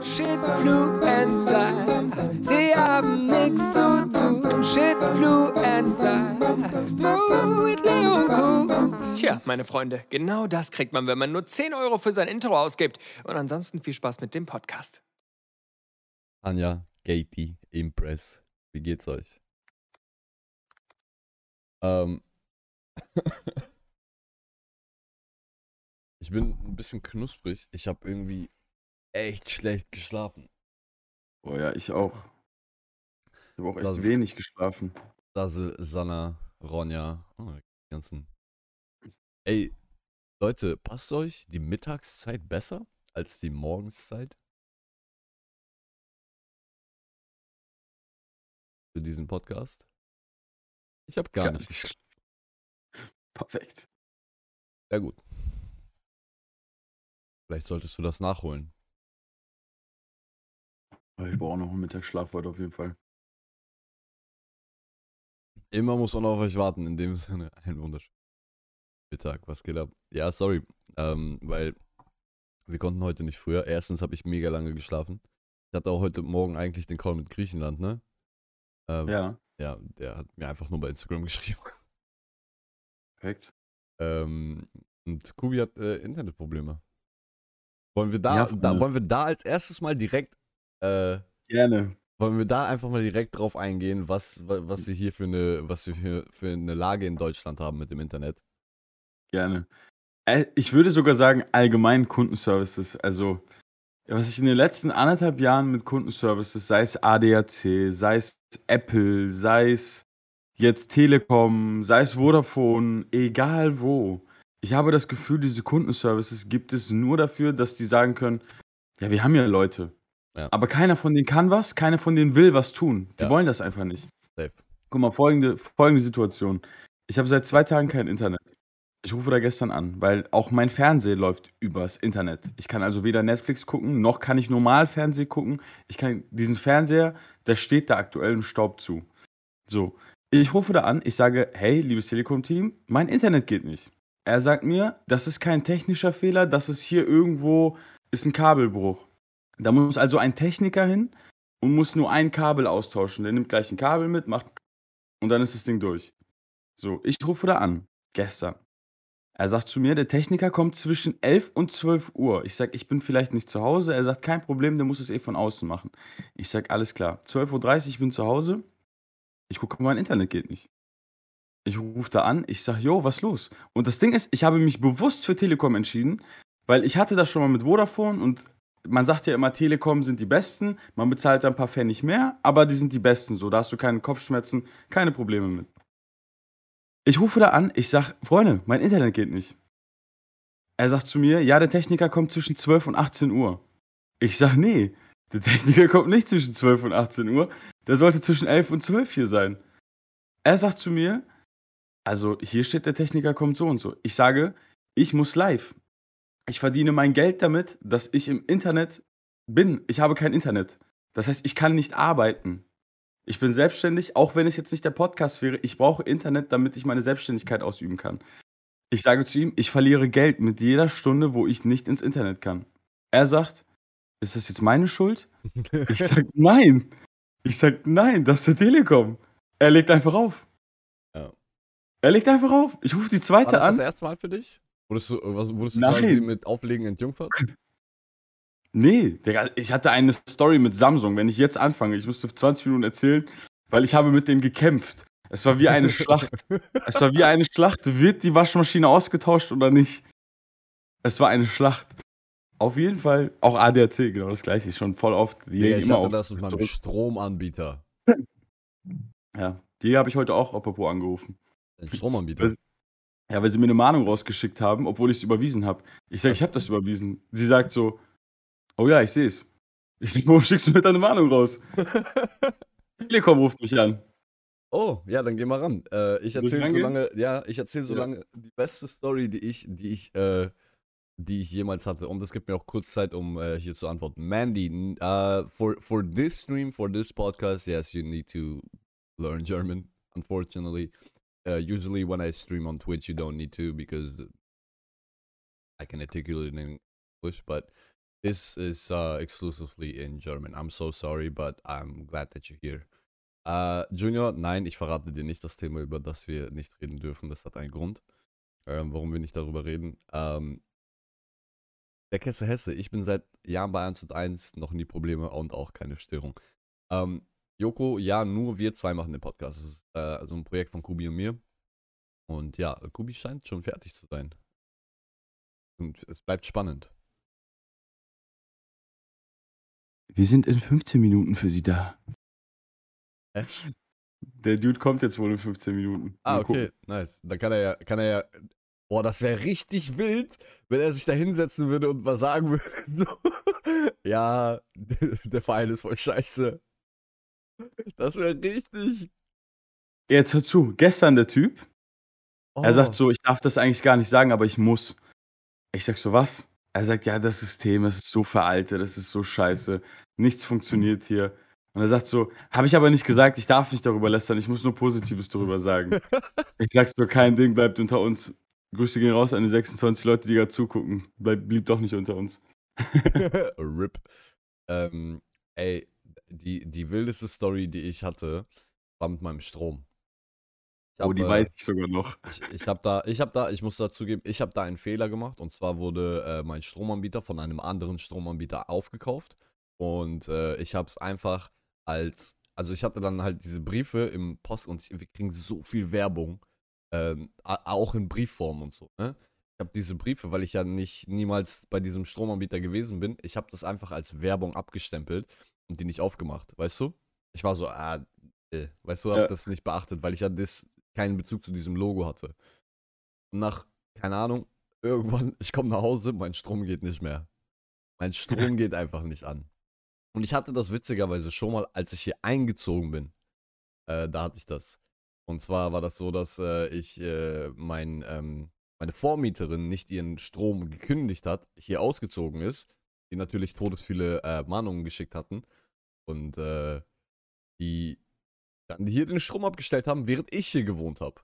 Shitfluencer, sie haben nichts zu tun. Shitfluencer, mit Leon Kuh. Tja, meine Freunde, genau das kriegt man, wenn man nur 10 Euro für sein Intro ausgibt. Und ansonsten viel Spaß mit dem Podcast. Anja, Katie, Impress, wie geht's euch? Ähm. ich bin ein bisschen knusprig. Ich habe irgendwie echt schlecht geschlafen. Oh ja, ich auch. Ich habe auch echt Das- wenig geschlafen. Dassel, Sanna, Ronja, oh, die ganzen. Ey, Leute, passt euch die Mittagszeit besser als die Morgenszeit? Für diesen Podcast? Ich habe gar Gar nicht nicht. geschlafen. Perfekt. Ja, gut. Vielleicht solltest du das nachholen. Aber Ich brauche noch einen Mittagsschlaf heute auf jeden Fall. Immer muss man auf euch warten, in dem Sinne. Ein wunderschönen Mittag, was geht ab? Ja, sorry, ähm, weil wir konnten heute nicht früher. Erstens habe ich mega lange geschlafen. Ich hatte auch heute Morgen eigentlich den Call mit Griechenland, ne? Ähm, Ja, Ja, der hat mir einfach nur bei Instagram geschrieben. perfekt. Ähm, und Kubi hat äh, Internetprobleme. Wollen wir da, Ja, da, Freunde. wollen wir da als erstes mal direkt, äh, Gerne. wollen wir da einfach mal direkt drauf eingehen, was, wa- was wir hier für eine, was wir für, für eine Lage in Deutschland haben mit dem Internet? Gerne. Äh, Ich würde sogar sagen, allgemein Kundenservices. Also, was ich in den letzten anderthalb Jahren mit Kundenservices, sei es ADAC, sei es Apple, sei es jetzt Telekom, sei es Vodafone, egal wo. Ich habe das Gefühl, diese Kundenservices gibt es nur dafür, dass die sagen können, ja, wir haben ja Leute. Ja. Aber keiner von denen kann was, keiner von denen will was tun. Die Ja. wollen das einfach nicht. Safe. Guck mal, folgende, folgende Situation. Ich habe seit zwei Tagen kein Internet. Ich rufe da gestern an, weil auch mein Fernseher läuft übers Internet. Ich kann also weder Netflix gucken, noch kann ich normal Fernsehen gucken. Ich kann diesen Fernseher, der steht da aktuell im Staub zu. So, ich rufe da an, ich sage, hey, liebes Telekom-Team, mein Internet geht nicht. Er sagt mir, das ist kein technischer Fehler, das ist hier irgendwo, ist ein Kabelbruch. Da muss also ein Techniker hin und muss nur ein Kabel austauschen. Der nimmt gleich ein Kabel mit, macht und dann ist das Ding durch. So, ich rufe da an, gestern. Er sagt zu mir, der Techniker kommt zwischen 11 und 12 Uhr. Ich sage, ich bin vielleicht nicht zu Hause. Er sagt, kein Problem, der muss es eh von außen machen. Ich sage, alles klar. 12.30 Uhr, ich bin zu Hause. Ich gucke, mein Internet geht nicht. Ich rufe da an, ich sage, jo, was los? Und das Ding ist, ich habe mich bewusst für Telekom entschieden, weil ich hatte das schon mal mit Vodafone und man sagt ja immer, Telekom sind die Besten, man bezahlt da ein paar Pfennig mehr, aber die sind die Besten, so, da hast du keine Kopfschmerzen, keine Probleme mit. Ich rufe da an, ich sag, Freunde, mein Internet geht nicht. Er sagt zu mir, ja, der Techniker kommt zwischen 12 und 18 Uhr. Ich sag, nee, der Techniker kommt nicht zwischen 12 und 18 Uhr, der sollte zwischen 11 und 12 hier sein. Er sagt zu mir, also hier steht, der Techniker kommt so und so. Ich sage, ich muss live. Ich verdiene mein Geld damit, dass ich im Internet bin. Ich habe kein Internet. Das heißt, ich kann nicht arbeiten. Ich bin selbstständig, auch wenn es jetzt nicht der Podcast wäre. Ich brauche Internet, damit ich meine Selbstständigkeit ausüben kann. Ich sage zu ihm, ich verliere Geld mit jeder Stunde, wo ich nicht ins Internet kann. Er sagt, ist das jetzt meine Schuld? Ich sag nein. Ich sag nein, das ist der Telekom. Er legt einfach auf. Ja. Er legt einfach auf. Ich rufe die War zweite das das an. erste Mal für dich? Wurdest du, was, wurdest du Nein. quasi mit Auflegen entjungfert? Nee, Digga, ich hatte eine Story mit Samsung. Wenn ich jetzt anfange, ich müsste 20 Minuten erzählen, weil ich habe mit denen gekämpft. Es war wie eine Schlacht. Es war wie eine Schlacht. Wird die Waschmaschine ausgetauscht oder nicht? Es war eine Schlacht. Auf jeden Fall, auch ADAC, genau das gleiche, schon voll oft. Die legen ich immer hatte das mit meinem zurück. Stromanbieter. Ja, die habe ich heute auch apropos angerufen. Ein Stromanbieter. Ja, weil sie mir eine Mahnung rausgeschickt haben, obwohl ich es überwiesen habe. Ich sage, ich habe das überwiesen. Sie sagt so, oh ja, ich sehe es. Ich sage, warum schickst du mir deine Mahnung raus? Telekom ruft mich an. Oh, ja, dann geh mal ran. Äh, ich erzähle so lange, ja, ich erzähle so Ja. lange die beste Story, die ich, die ich, äh, die ich jemals hatte. Und es gibt mir auch kurz Zeit, um äh, hier zu antworten. Mandy, uh, for for this stream, for this podcast, yes, you need to learn German. Unfortunately, uh, usually when I stream on Twitch, you don't need to because I can articulate in English. But This is uh, exclusively in German. I'm so sorry, but I'm glad that you're here. Uh, Junior, nein, ich verrate dir nicht das Thema, über das wir nicht reden dürfen. Das hat einen Grund, ähm, warum wir nicht darüber reden. Ähm, der Kessel Hesse, ich bin seit Jahren bei 1 und 1, noch nie Probleme und auch keine Störung. Ähm, Joko, ja, nur wir zwei machen den Podcast. Das ist äh, also ein Projekt von Kubi und mir. Und ja, Kubi scheint schon fertig zu sein. Und es bleibt spannend. Wir sind in 15 Minuten für Sie da. Hä? Der Dude kommt jetzt wohl in 15 Minuten. Ah, Mal gucken. okay, nice. Dann kann er ja, kann er ja. Boah, das wäre richtig wild, wenn er sich da hinsetzen würde und was sagen würde. So. Ja, der Verein ist voll scheiße. Das wäre richtig. Jetzt hör zu. Gestern der Typ, er sagt Oh. so, ich darf das eigentlich gar nicht sagen, aber ich muss. Ich sag so, was? Er sagt, ja, das System, das ist so veraltet, das ist so scheiße. Nichts funktioniert hier. Und er sagt so, habe ich aber nicht gesagt, ich darf nicht darüber lästern, ich muss nur Positives darüber sagen. ich sag so, kein Ding bleibt unter uns. Grüße gehen raus an die 26 Leute, die gerade zugucken. Bleib, blieb doch nicht unter uns. RIP. Ähm, ey, die, die wildeste Story, die ich hatte, war mit meinem Strom. Ich oh, hab, die äh, weiß ich sogar noch. Ich, ich habe da, ich habe da, ich muss dazu geben, ich habe da einen Fehler gemacht und zwar wurde äh, mein Stromanbieter von einem anderen Stromanbieter aufgekauft und äh, ich habe es einfach als, also ich hatte dann halt diese Briefe im Post und wir kriegen so viel Werbung, ähm, auch in Briefform und so. Ne? Ich habe diese Briefe, weil ich ja nicht niemals bei diesem Stromanbieter gewesen bin, ich habe das einfach als Werbung abgestempelt und die nicht aufgemacht, weißt du? Ich war so, ah, äh, weißt du, hab Ja. das nicht beachtet, weil ich ja das keinen Bezug zu diesem Logo hatte. Und nach, keine Ahnung, irgendwann, ich komme nach Hause, mein Strom geht nicht mehr. Mein Strom geht einfach nicht an. Und ich hatte das witzigerweise schon mal, als ich hier eingezogen bin. Äh, da hatte ich das. Und zwar war das so, dass äh, ich äh, mein, ähm, meine Vormieterin nicht ihren Strom gekündigt hat, hier ausgezogen ist, die natürlich todesviele äh, Mahnungen geschickt hatten. Und äh, die dann hier den Strom abgestellt haben, während ich hier gewohnt habe.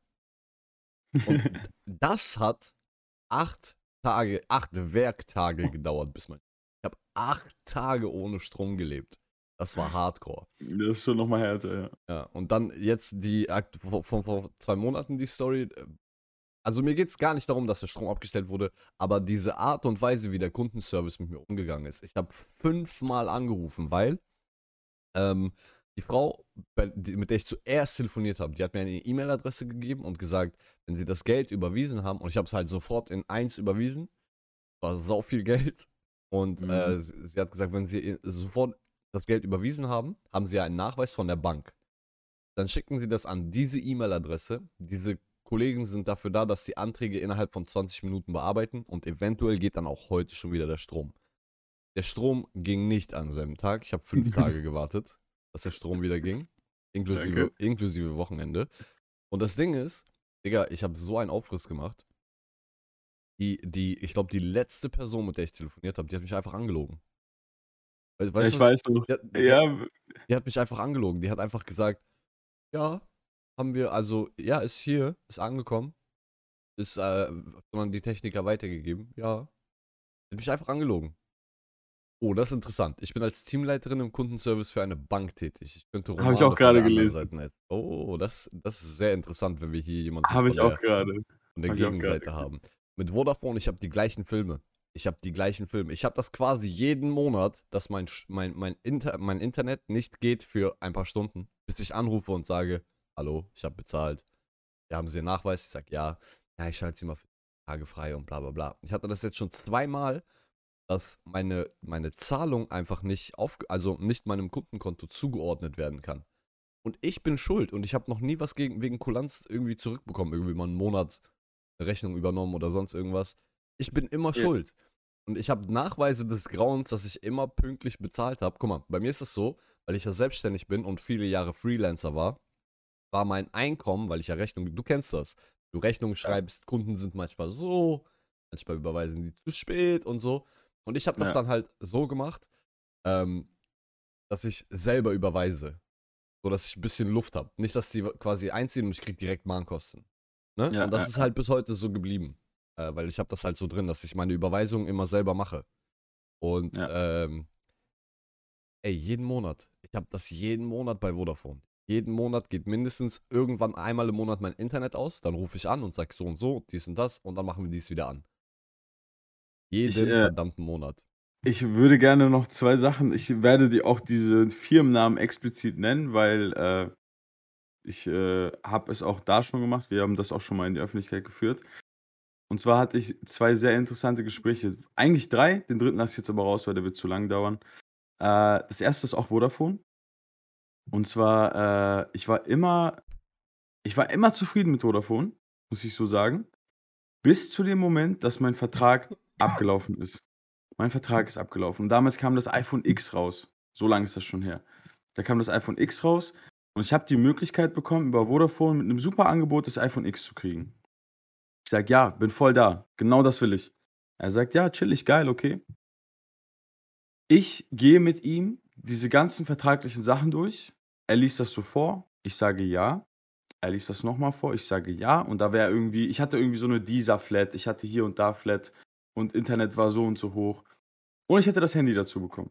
Und das hat acht Tage, acht Werktage gedauert, bis man. Ich habe acht Tage ohne Strom gelebt. Das war Hardcore. Das ist schon nochmal härter, ja. Ja, und dann jetzt die von vor zwei Monaten die Story. äh, Also mir geht es gar nicht darum, dass der Strom abgestellt wurde, aber diese Art und Weise, wie der Kundenservice mit mir umgegangen ist. Ich habe fünfmal angerufen, weil ähm, die Frau, mit der ich zuerst telefoniert habe, die hat mir eine E-Mail-Adresse gegeben und gesagt, wenn sie das Geld überwiesen haben, und ich habe es halt sofort in eins überwiesen, war so viel Geld. Und Mhm. äh, sie, sie hat gesagt, wenn sie sofort das Geld überwiesen haben, haben sie einen Nachweis von der Bank. Dann schicken sie das an diese E-Mail-Adresse. Diese Kollegen sind dafür da, dass die Anträge innerhalb von 20 Minuten bearbeiten und eventuell geht dann auch heute schon wieder der Strom. Der Strom ging nicht am selben Tag. Ich habe fünf Tage gewartet, dass der Strom wieder ging. Inklusive, Danke. inklusive Wochenende. Und das Ding ist, Digga, ich habe so einen Aufriss gemacht. Die, die, ich glaube, die letzte Person, mit der ich telefoniert habe, die hat mich einfach angelogen. We- ja Weißt ich du, weiß noch. die, hat- die, Ja, die hat mich einfach angelogen. Die hat einfach gesagt, ja, haben wir, also, ja, ist hier, ist angekommen. Ist, äh, sondern die Techniker weitergegeben. Ja. Die hat mich einfach angelogen. Oh, das ist interessant. Ich bin als Teamleiterin im Kundenservice für eine Bank tätig. Ich könnte Hab ich Romane auch gerade gelesen. Oh, das, das ist sehr interessant, wenn wir hier jemanden habe ich von auch der, gerade. von der hab ich Gegenseite haben. Mit Vodafone, ich habe die gleichen Filme. Ich habe die gleichen Filme. Ich habe das quasi jeden Monat, dass mein, mein, mein, Inter, mein Internet nicht geht für ein paar Stunden, bis ich anrufe und sage, hallo, ich habe bezahlt. Ja, haben Sie einen Nachweis? Ich sage, ja. Ja, ich schalte Sie mal für Tage frei und bla bla bla. Ich hatte das jetzt schon zweimal, dass meine, meine Zahlung einfach nicht auf, also nicht meinem Kundenkonto zugeordnet werden kann. Und ich bin schuld und ich habe noch nie was gegen, wegen Kulanz irgendwie zurückbekommen, irgendwie mal einen Monat eine Rechnung übernommen oder sonst irgendwas. Ich bin immer Ja. schuld. Und ich habe Nachweise des Grauens, dass ich immer pünktlich bezahlt habe. Guck mal, bei mir ist es so, weil ich ja selbstständig bin und viele Jahre Freelancer war, war mein Einkommen, weil ich ja Rechnung, du kennst das, du Rechnungen schreibst, Kunden sind manchmal so, manchmal überweisen die zu spät und so. Und ich habe das Ja. dann halt so gemacht, ähm, dass ich selber überweise. So dass ich ein bisschen Luft habe. Nicht, dass die quasi einziehen und ich krieg direkt Mahnkosten. Ne? Ja, und das ja, ist halt bis heute so geblieben. Äh, weil ich habe das halt so drin, dass ich meine Überweisungen immer selber mache. Und ähm, ey, jeden Monat. Ich habe das jeden Monat bei Vodafone. Jeden Monat geht mindestens irgendwann einmal im Monat mein Internet aus. Dann rufe ich an und sage so und so, dies und das und dann machen wir dies wieder an. Jeden äh, verdammten Monat. Ich würde gerne noch zwei Sachen. Ich werde die auch diese Firmennamen explizit nennen, weil äh, ich äh, habe es auch da schon gemacht. Wir haben das auch schon mal in die Öffentlichkeit geführt. Und zwar hatte ich zwei sehr interessante Gespräche. Eigentlich drei. Den dritten lasse ich jetzt aber raus, weil der wird zu lang dauern. Äh, das erste ist auch Vodafone. Und zwar, äh, ich war immer, ich war immer zufrieden mit Vodafone, muss ich so sagen. Bis zu dem Moment, dass mein Vertrag abgelaufen ist. Mein Vertrag ist abgelaufen. Und damals kam das iPhone X raus. So lange ist das schon her. Da kam das iPhone X raus und ich habe die Möglichkeit bekommen, über Vodafone mit einem super Angebot das iPhone X zu kriegen. Ich sage, ja, bin voll da. Genau das will ich. Er sagt, ja, chillig, geil, okay. Ich gehe mit ihm diese ganzen vertraglichen Sachen durch. Er liest das so vor. Ich sage ja. Er liest das nochmal vor. Ich sage ja. Und da wäre irgendwie, ich hatte irgendwie so eine Dieser-Flat. Ich hatte hier und da Flat. Und Internet war so und so hoch. Und ich hätte das Handy dazu bekommen.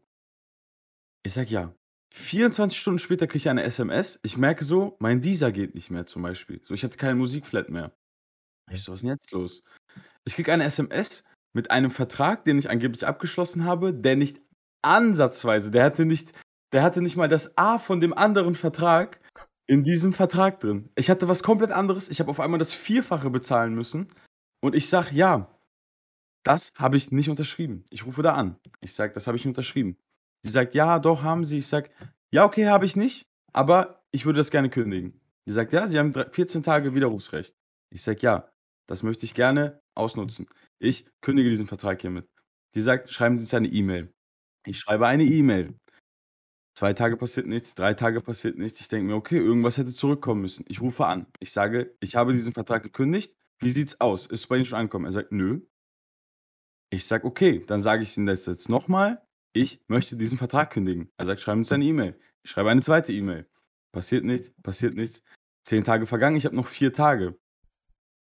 Ich sage ja. 24 Stunden später kriege ich eine SMS. Ich merke so, mein Dieser geht nicht mehr zum Beispiel. So, ich hatte keine Musikflat mehr. Ich so, was ist denn jetzt los? Ich kriege eine SMS mit einem Vertrag, den ich angeblich abgeschlossen habe, der nicht ansatzweise, der hatte nicht, der hatte nicht mal das A von dem anderen Vertrag in diesem Vertrag drin. Ich hatte was komplett anderes. Ich habe auf einmal das Vierfache bezahlen müssen. Und ich sage, ja, das habe ich nicht unterschrieben. Ich rufe da an. Ich sage, das habe ich nicht unterschrieben. Sie sagt, ja, doch, haben Sie. Ich sage, ja, okay, habe ich nicht, aber ich würde das gerne kündigen. Sie sagt, ja, Sie haben 14 Tage Widerrufsrecht. Ich sage, ja, das möchte ich gerne ausnutzen. Ich kündige diesen Vertrag hiermit. Sie sagt, schreiben Sie uns eine E-Mail. Ich schreibe eine E-Mail. Zwei Tage passiert nichts, drei Tage passiert nichts. Ich denke mir, okay, irgendwas hätte zurückkommen müssen. Ich rufe an. Ich sage, ich habe diesen Vertrag gekündigt. Wie sieht's aus? Ist es bei Ihnen schon angekommen? Er sagt, nö. Ich sage, okay, dann sage ich Ihnen das jetzt nochmal. Ich möchte diesen Vertrag kündigen. Er sagt, schreiben Sie uns eine E-Mail. Ich schreibe eine zweite E-Mail. Passiert nichts, passiert nichts. Zehn Tage vergangen, ich habe noch vier Tage.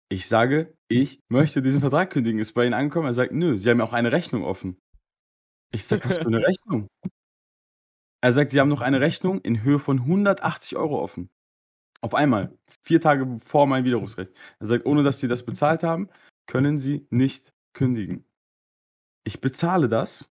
Ich sage, ich möchte diesen Vertrag kündigen. Ist bei Ihnen angekommen? Er sagt, nö, Sie haben ja auch eine Rechnung offen. Ich sage, was für eine Rechnung? Er sagt, Sie haben noch eine Rechnung in Höhe von 180 Euro offen. Auf einmal, vier Tage vor meinem Widerrufsrecht. Er sagt, ohne dass Sie das bezahlt haben, können Sie nicht kündigen. Ich bezahle das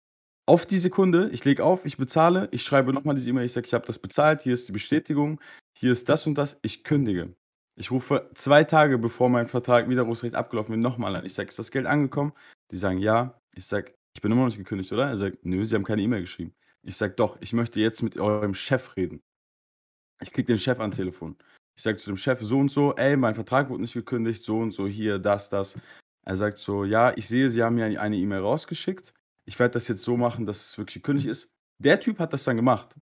auf die Sekunde, ich lege auf, ich bezahle, ich schreibe nochmal diese E-Mail, ich sage, ich habe das bezahlt, hier ist die Bestätigung, hier ist das und das, ich kündige. Ich rufe zwei Tage bevor mein Vertrag Widerrufsrecht abgelaufen ist, nochmal an. Ich sage, ist das Geld angekommen? Die sagen ja. Ich sage, ich bin immer noch nicht gekündigt, oder? Er sagt, nö, sie haben keine E-Mail geschrieben. Ich sage, doch, ich möchte jetzt mit eurem Chef reden. Ich kriege den Chef ans Telefon. Ich sage zu dem Chef so und so, ey, mein Vertrag wurde nicht gekündigt, so und so, hier, das, das. Er sagt so, ja, ich sehe, Sie haben mir eine E-Mail rausgeschickt. Ich werde das jetzt so machen, dass es wirklich gekündigt ist. Der Typ hat das dann gemacht.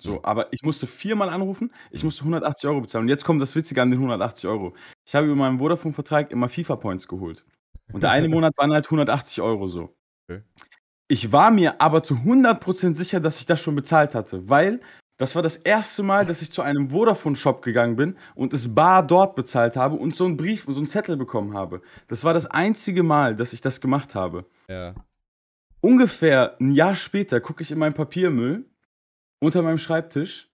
So, aber ich musste viermal anrufen, ich musste 180 Euro bezahlen. Und jetzt kommt das Witzige an den 180 Euro. Ich habe über meinen Vodafone-Vertrag immer FIFA-Points geholt. Und der eine Monat waren halt 180 Euro so. Okay. Ich war mir aber zu 100% sicher, dass ich das schon bezahlt hatte, weil das war das erste Mal, dass ich zu einem Vodafone-Shop gegangen bin und es bar dort bezahlt habe und so einen Brief und so einen Zettel bekommen habe. Das war das einzige Mal, dass ich das gemacht habe. Ja. Ungefähr ein Jahr später gucke ich in meinen Papiermüll unter meinem Schreibtisch,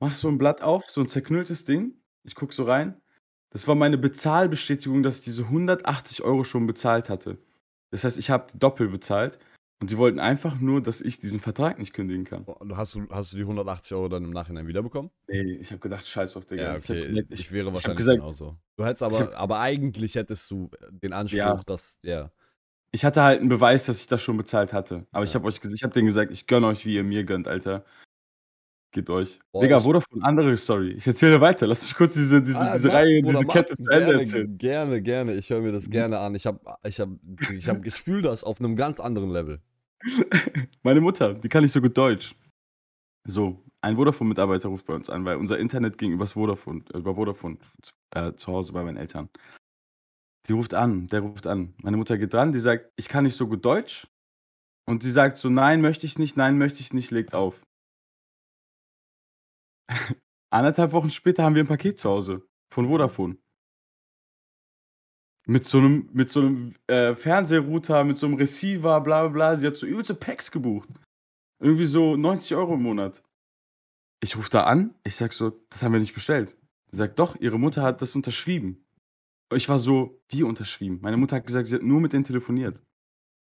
mach so ein Blatt auf, so ein zerknülltes Ding. Ich gucke so rein. Das war meine Bezahlbestätigung, dass ich diese 180 Euro schon bezahlt hatte. Das heißt, ich habe doppelt bezahlt und die wollten einfach nur, dass ich diesen Vertrag nicht kündigen kann. Du hast, du, hast du die 180 Euro dann im Nachhinein wiederbekommen? Nee, ich habe gedacht, scheiß auf, Digga. Ja, Ich hab okay. gesagt, Ich, ich- wäre hab wahrscheinlich gesagt- genauso. Du hättest aber, hab- aber eigentlich hättest du den Anspruch, Ja. dass, ja. Ich hatte halt einen Beweis, dass ich das schon bezahlt hatte. Aber ich Ja. habe euch, ich habe denen gesagt, ich gönne euch, wie ihr mir gönnt, Alter. Gebt euch. Boah, Digga, Vodafone, andere Story. Ich erzähle weiter. Lass mich kurz diese, diese, Ah, diese mach, Reihe, Bruder, diese. Kette zu Ende gerne, erzählen. gerne, gerne. Ich höre mir das Mhm. gerne an. Ich habe ich hab, ich hab, ich fühle das auf einem ganz anderen Level. Meine Mutter, die kann nicht so gut Deutsch. So, ein Vodafone-Mitarbeiter ruft bei uns an, weil unser Internet ging übers Vodafone, äh, über Vodafone äh, zu Hause bei meinen Eltern. Die ruft an, der ruft an. Meine Mutter geht dran, die sagt, ich kann nicht so gut Deutsch. Und sie sagt so, nein, möchte ich nicht, nein, möchte ich nicht, legt auf. Anderthalb Wochen später haben wir ein Paket zu Hause von Vodafone. Mit so einem, mit so einem äh, Fernsehrouter, mit so einem Receiver, bla bla bla. Sie hat so übelste Packs gebucht. Irgendwie so 90 Euro im Monat. Ich rufe da an, ich sag so, das haben wir nicht bestellt. Sie sagt, doch, ihre Mutter hat das unterschrieben. Ich war so, wie unterschrieben? Meine Mutter hat gesagt, sie hat nur mit denen telefoniert.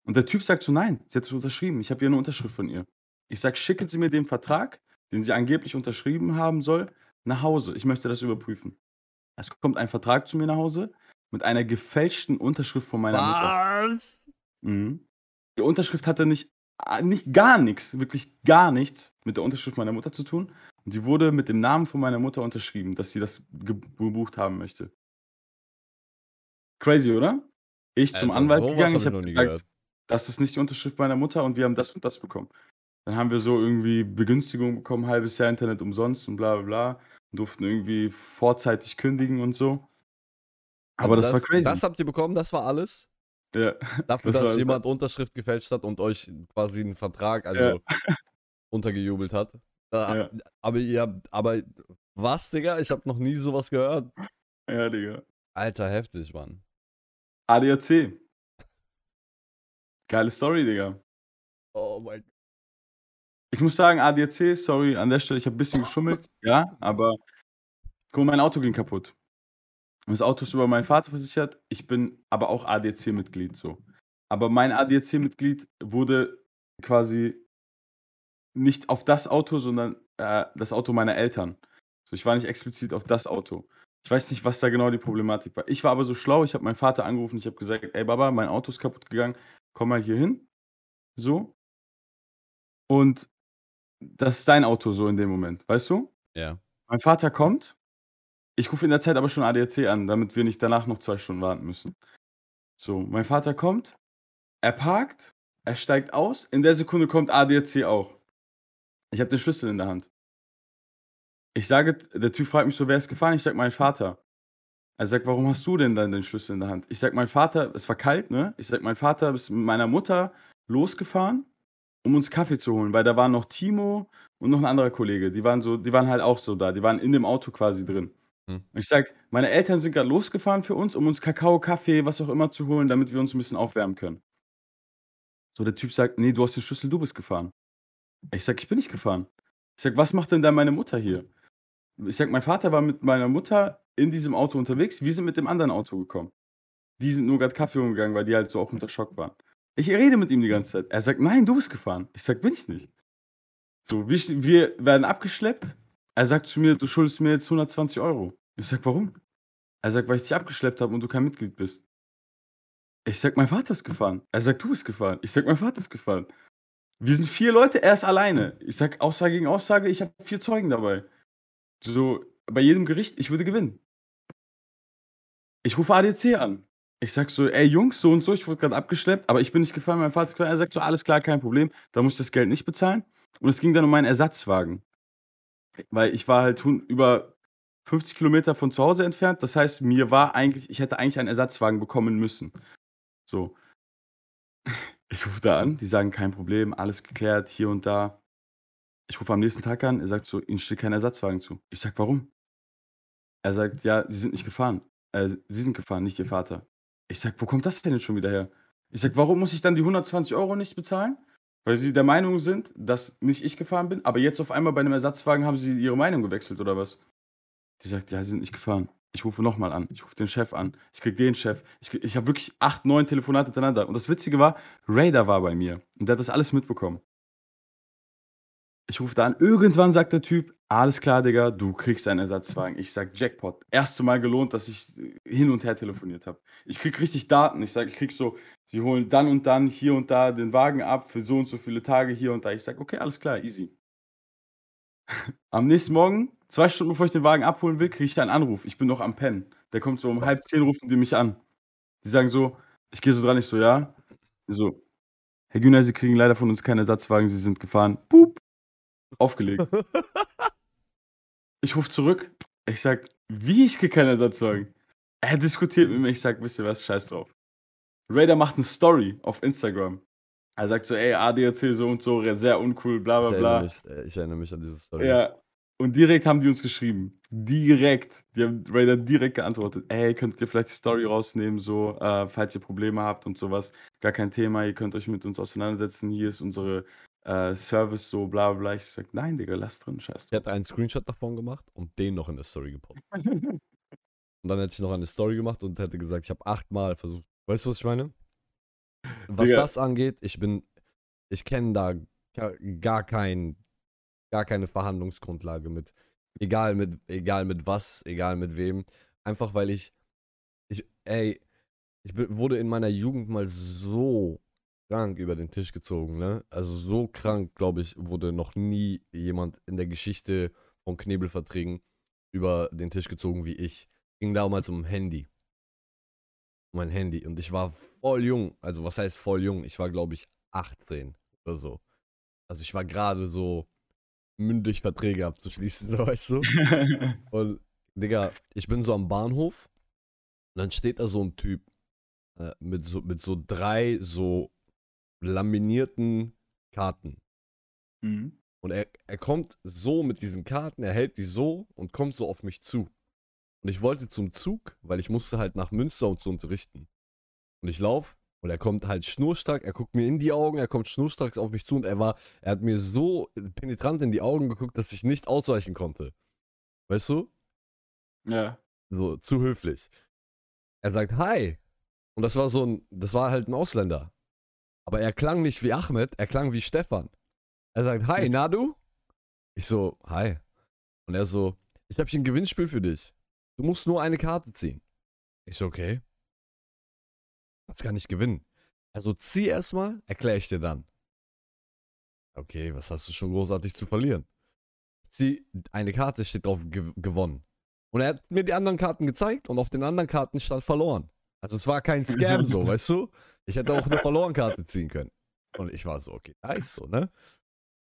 Und der Typ sagt so, nein, sie hat es unterschrieben. Ich habe hier eine Unterschrift von ihr. Ich sag, schicken Sie mir den Vertrag, den sie angeblich unterschrieben haben soll, nach Hause. Ich möchte das überprüfen. Es kommt ein Vertrag zu mir nach Hause mit einer gefälschten Unterschrift von meiner Mutter. Was? Mhm. Die Unterschrift hatte nicht, nicht gar nichts, wirklich gar nichts mit der Unterschrift meiner Mutter zu tun. Und die wurde mit dem Namen von meiner Mutter unterschrieben, dass sie das ge- gebucht haben möchte. Crazy, oder? Ich zum Alter, Anwalt sowas gegangen, ich habe gesagt, gehört. das ist nicht die Unterschrift meiner Mutter und wir haben das und das bekommen. Dann haben wir so irgendwie Begünstigung bekommen, halbes Jahr Internet umsonst und bla bla bla. Und durften irgendwie vorzeitig kündigen und so. Aber das, war crazy. Das habt ihr bekommen, das war alles? ja. Dafür, Das dass jemand Unterschrift gefälscht hat und euch quasi einen Vertrag also untergejubelt hat. Ja. Aber ihr habt, aber was, Digga? Ich hab noch nie sowas gehört. ja, Digga. Alter, heftig, Mann. ADAC. Geile Story, Digga. Oh mein Gott. Ich muss sagen, ADAC, sorry, an der Stelle, ich habe ein bisschen geschummelt, ja, aber guck mal, mein Auto ging kaputt. Das Auto ist über meinen Vater versichert, ich bin aber auch ADAC-Mitglied, so. Aber mein ADAC-Mitglied wurde quasi nicht auf das Auto, sondern äh, das Auto meiner Eltern. So, ich war nicht explizit auf das Auto. Ich weiß nicht, was da genau die Problematik war. Ich war aber so schlau, ich habe meinen Vater angerufen, ich habe gesagt, ey Baba, mein Auto ist kaputt gegangen, komm mal hier hin. So. Und das ist dein Auto so in dem Moment, weißt du? Ja. Mein Vater kommt. Ich rufe in der Zeit aber schon ADAC an, damit wir nicht danach noch zwei Stunden warten müssen. So, mein Vater kommt, er parkt, er steigt aus, in der Sekunde kommt ADAC auch. Ich habe den Schlüssel in der Hand. Ich sage, der Typ fragt mich so, wer ist gefahren? Ich sag, mein Vater. Er sagt, warum hast du denn dann den Schlüssel in der Hand? Ich sag, mein Vater, es war kalt, ne? Ich sag, mein Vater ist mit meiner Mutter losgefahren, um uns Kaffee zu holen, weil da waren noch Timo und noch ein anderer Kollege. Die waren so, die waren halt auch so da. Die waren in dem Auto quasi drin. Hm. Und ich sag, meine Eltern sind gerade losgefahren für uns, um uns Kakao, Kaffee, was auch immer zu holen, damit wir uns ein bisschen aufwärmen können. So, der Typ sagt, nee, du hast den Schlüssel, du bist gefahren. Ich sag, ich bin nicht gefahren. Ich sag, was macht denn da meine Mutter hier? Ich sag, mein Vater war mit meiner Mutter in diesem Auto unterwegs. Wir sind mit dem anderen Auto gekommen. Die sind nur gerade Kaffee umgegangen, weil die halt so auch unter Schock waren. Ich rede mit ihm die ganze Zeit. Er sagt, nein, du bist gefahren. Ich sag, bin ich nicht. So, wir, wir werden abgeschleppt. Er sagt zu mir, du schuldest mir jetzt 120 Euro. Ich sag, warum? Er sagt, weil ich dich abgeschleppt habe und du kein Mitglied bist. Ich sag, mein Vater ist gefahren. Er sagt, du bist gefahren. Ich sag, mein Vater ist gefahren. Wir sind vier Leute, er ist alleine. Ich sag Aussage gegen Aussage, ich habe vier Zeugen dabei. So, bei jedem Gericht, ich würde gewinnen. Ich rufe ADC an. Ich sag so, ey Jungs, so und so, ich wurde gerade abgeschleppt, aber ich bin nicht gefahren, mein Vater ist gefahren. Er sagt so, alles klar, kein Problem, da muss ich das Geld nicht bezahlen. Und es ging dann um meinen Ersatzwagen. Weil ich war halt über 50 Kilometer von zu Hause entfernt. Das heißt, mir war eigentlich, ich hätte eigentlich einen Ersatzwagen bekommen müssen. So. Ich rufe da an, die sagen, kein Problem, alles geklärt, hier und da. Ich rufe am nächsten Tag an, er sagt so, Ihnen steht kein Ersatzwagen zu. Ich sag, warum? Er sagt, ja, Sie sind nicht gefahren. Äh, Sie sind gefahren, nicht Ihr Vater. Ich sag, wo kommt das denn jetzt schon wieder her? Ich sag, warum muss ich dann die 120 Euro nicht bezahlen? Weil Sie der Meinung sind, dass nicht ich gefahren bin, aber jetzt auf einmal bei einem Ersatzwagen haben Sie Ihre Meinung gewechselt oder was? Die sagt, ja, Sie sind nicht gefahren. Ich rufe nochmal an. Ich rufe den Chef an. Ich krieg den Chef. Ich, ich habe wirklich acht, neun Telefonate hintereinander. Und das Witzige war, Raider war bei mir. Und der hat das alles mitbekommen. Ich rufe da an. Irgendwann sagt der Typ, alles klar, Digga, du kriegst einen Ersatzwagen. Ich sag, Jackpot. Erste Mal gelohnt, dass ich hin und her telefoniert habe. Ich krieg richtig Daten. Ich sag, ich krieg so, sie holen dann und dann hier und da den Wagen ab für so und so viele Tage hier und da. Ich sag, okay, alles klar, easy. Am nächsten Morgen, zwei Stunden bevor ich den Wagen abholen will, kriege ich einen Anruf. Ich bin noch am Pennen. Der kommt so um halb zehn, rufen die mich an. Die sagen so, ich gehe so dran, ich so, ja. So, Herr Güner, Sie kriegen leider von uns keinen Ersatzwagen, Sie sind gefahren. Boop. Aufgelegt. Ich rufe zurück. Ich sag, wie ich krieg keinen Ersatzwagen? Er diskutiert mit mir. Ich sag, wisst ihr was, scheiß drauf. Raider macht eine Story auf Instagram. Er sagt so, ey, ADAC so und so, sehr uncool, bla Ich bla erinnere, bla. mich, äh, ich erinnere mich an diese Story. Ja. Und direkt haben die uns geschrieben. Direkt. Die haben Raider direkt geantwortet. Ey, könntet ihr vielleicht die Story rausnehmen, so, äh, falls ihr Probleme habt und sowas. Gar kein Thema, ihr könnt euch mit uns auseinandersetzen. Hier ist unsere äh, Service, so bla bla. Ich sag, nein, Digga, lass drin, scheiß Ich hätte einen Screenshot davon gemacht und den noch in der Story gepoppt. Und dann hätte ich noch eine Story gemacht und hätte gesagt, ich habe achtmal versucht. Weißt du, was ich meine? Was Digga. das angeht, ich bin, ich kenne da gar- kein, gar keine Verhandlungsgrundlage mit, egal mit, egal mit was, egal mit wem. Einfach weil ich, ich, ey, ich wurde in meiner Jugend mal so krank über den Tisch gezogen, ne? Also so krank, glaube ich, wurde noch nie jemand in der Geschichte von Knebelverträgen über den Tisch gezogen wie ich. Ging damals um ein Handy. Um ein Handy. Und ich war voll jung. Also was heißt voll jung? Ich war, glaube ich, 18 oder so. Also ich war gerade so mündig Verträge abzuschließen, weißt du? Und, Digga, ich bin so am Bahnhof und dann steht da so ein Typ äh, mit, so, mit so drei so laminierten Karten. Mhm. Und er, er kommt so mit diesen Karten, er hält die so und kommt so auf mich zu. Und ich wollte zum Zug, weil ich musste halt nach Münster um zu unterrichten. Und ich laufe und er kommt halt schnurstracks, er guckt mir in die Augen, er kommt schnurstracks auf mich zu und er war, er hat mir so penetrant in die Augen geguckt, dass ich nicht ausweichen konnte. Weißt du? Ja. So, zu höflich. Er sagt Hi. Und das war so ein, das war halt ein Ausländer. Aber er klang nicht wie Ahmed, er klang wie Stefan. Er sagt Hi, na du? Ich so, Hi. Und er so, ich habe hier ein Gewinnspiel für dich. Du musst nur eine Karte ziehen. Ich so, okay. Das kann ich gewinnen. Also zieh erstmal, erkläre ich dir dann. Okay, was hast du schon großartig zu verlieren? Zieh eine Karte, steht drauf gew gewonnen. Und er hat mir die anderen Karten gezeigt und auf den anderen Karten stand verloren. Also es war kein Scam so, weißt du? Ich hätte auch eine verloren Karte ziehen können. Und ich war so, okay, nice so, ne?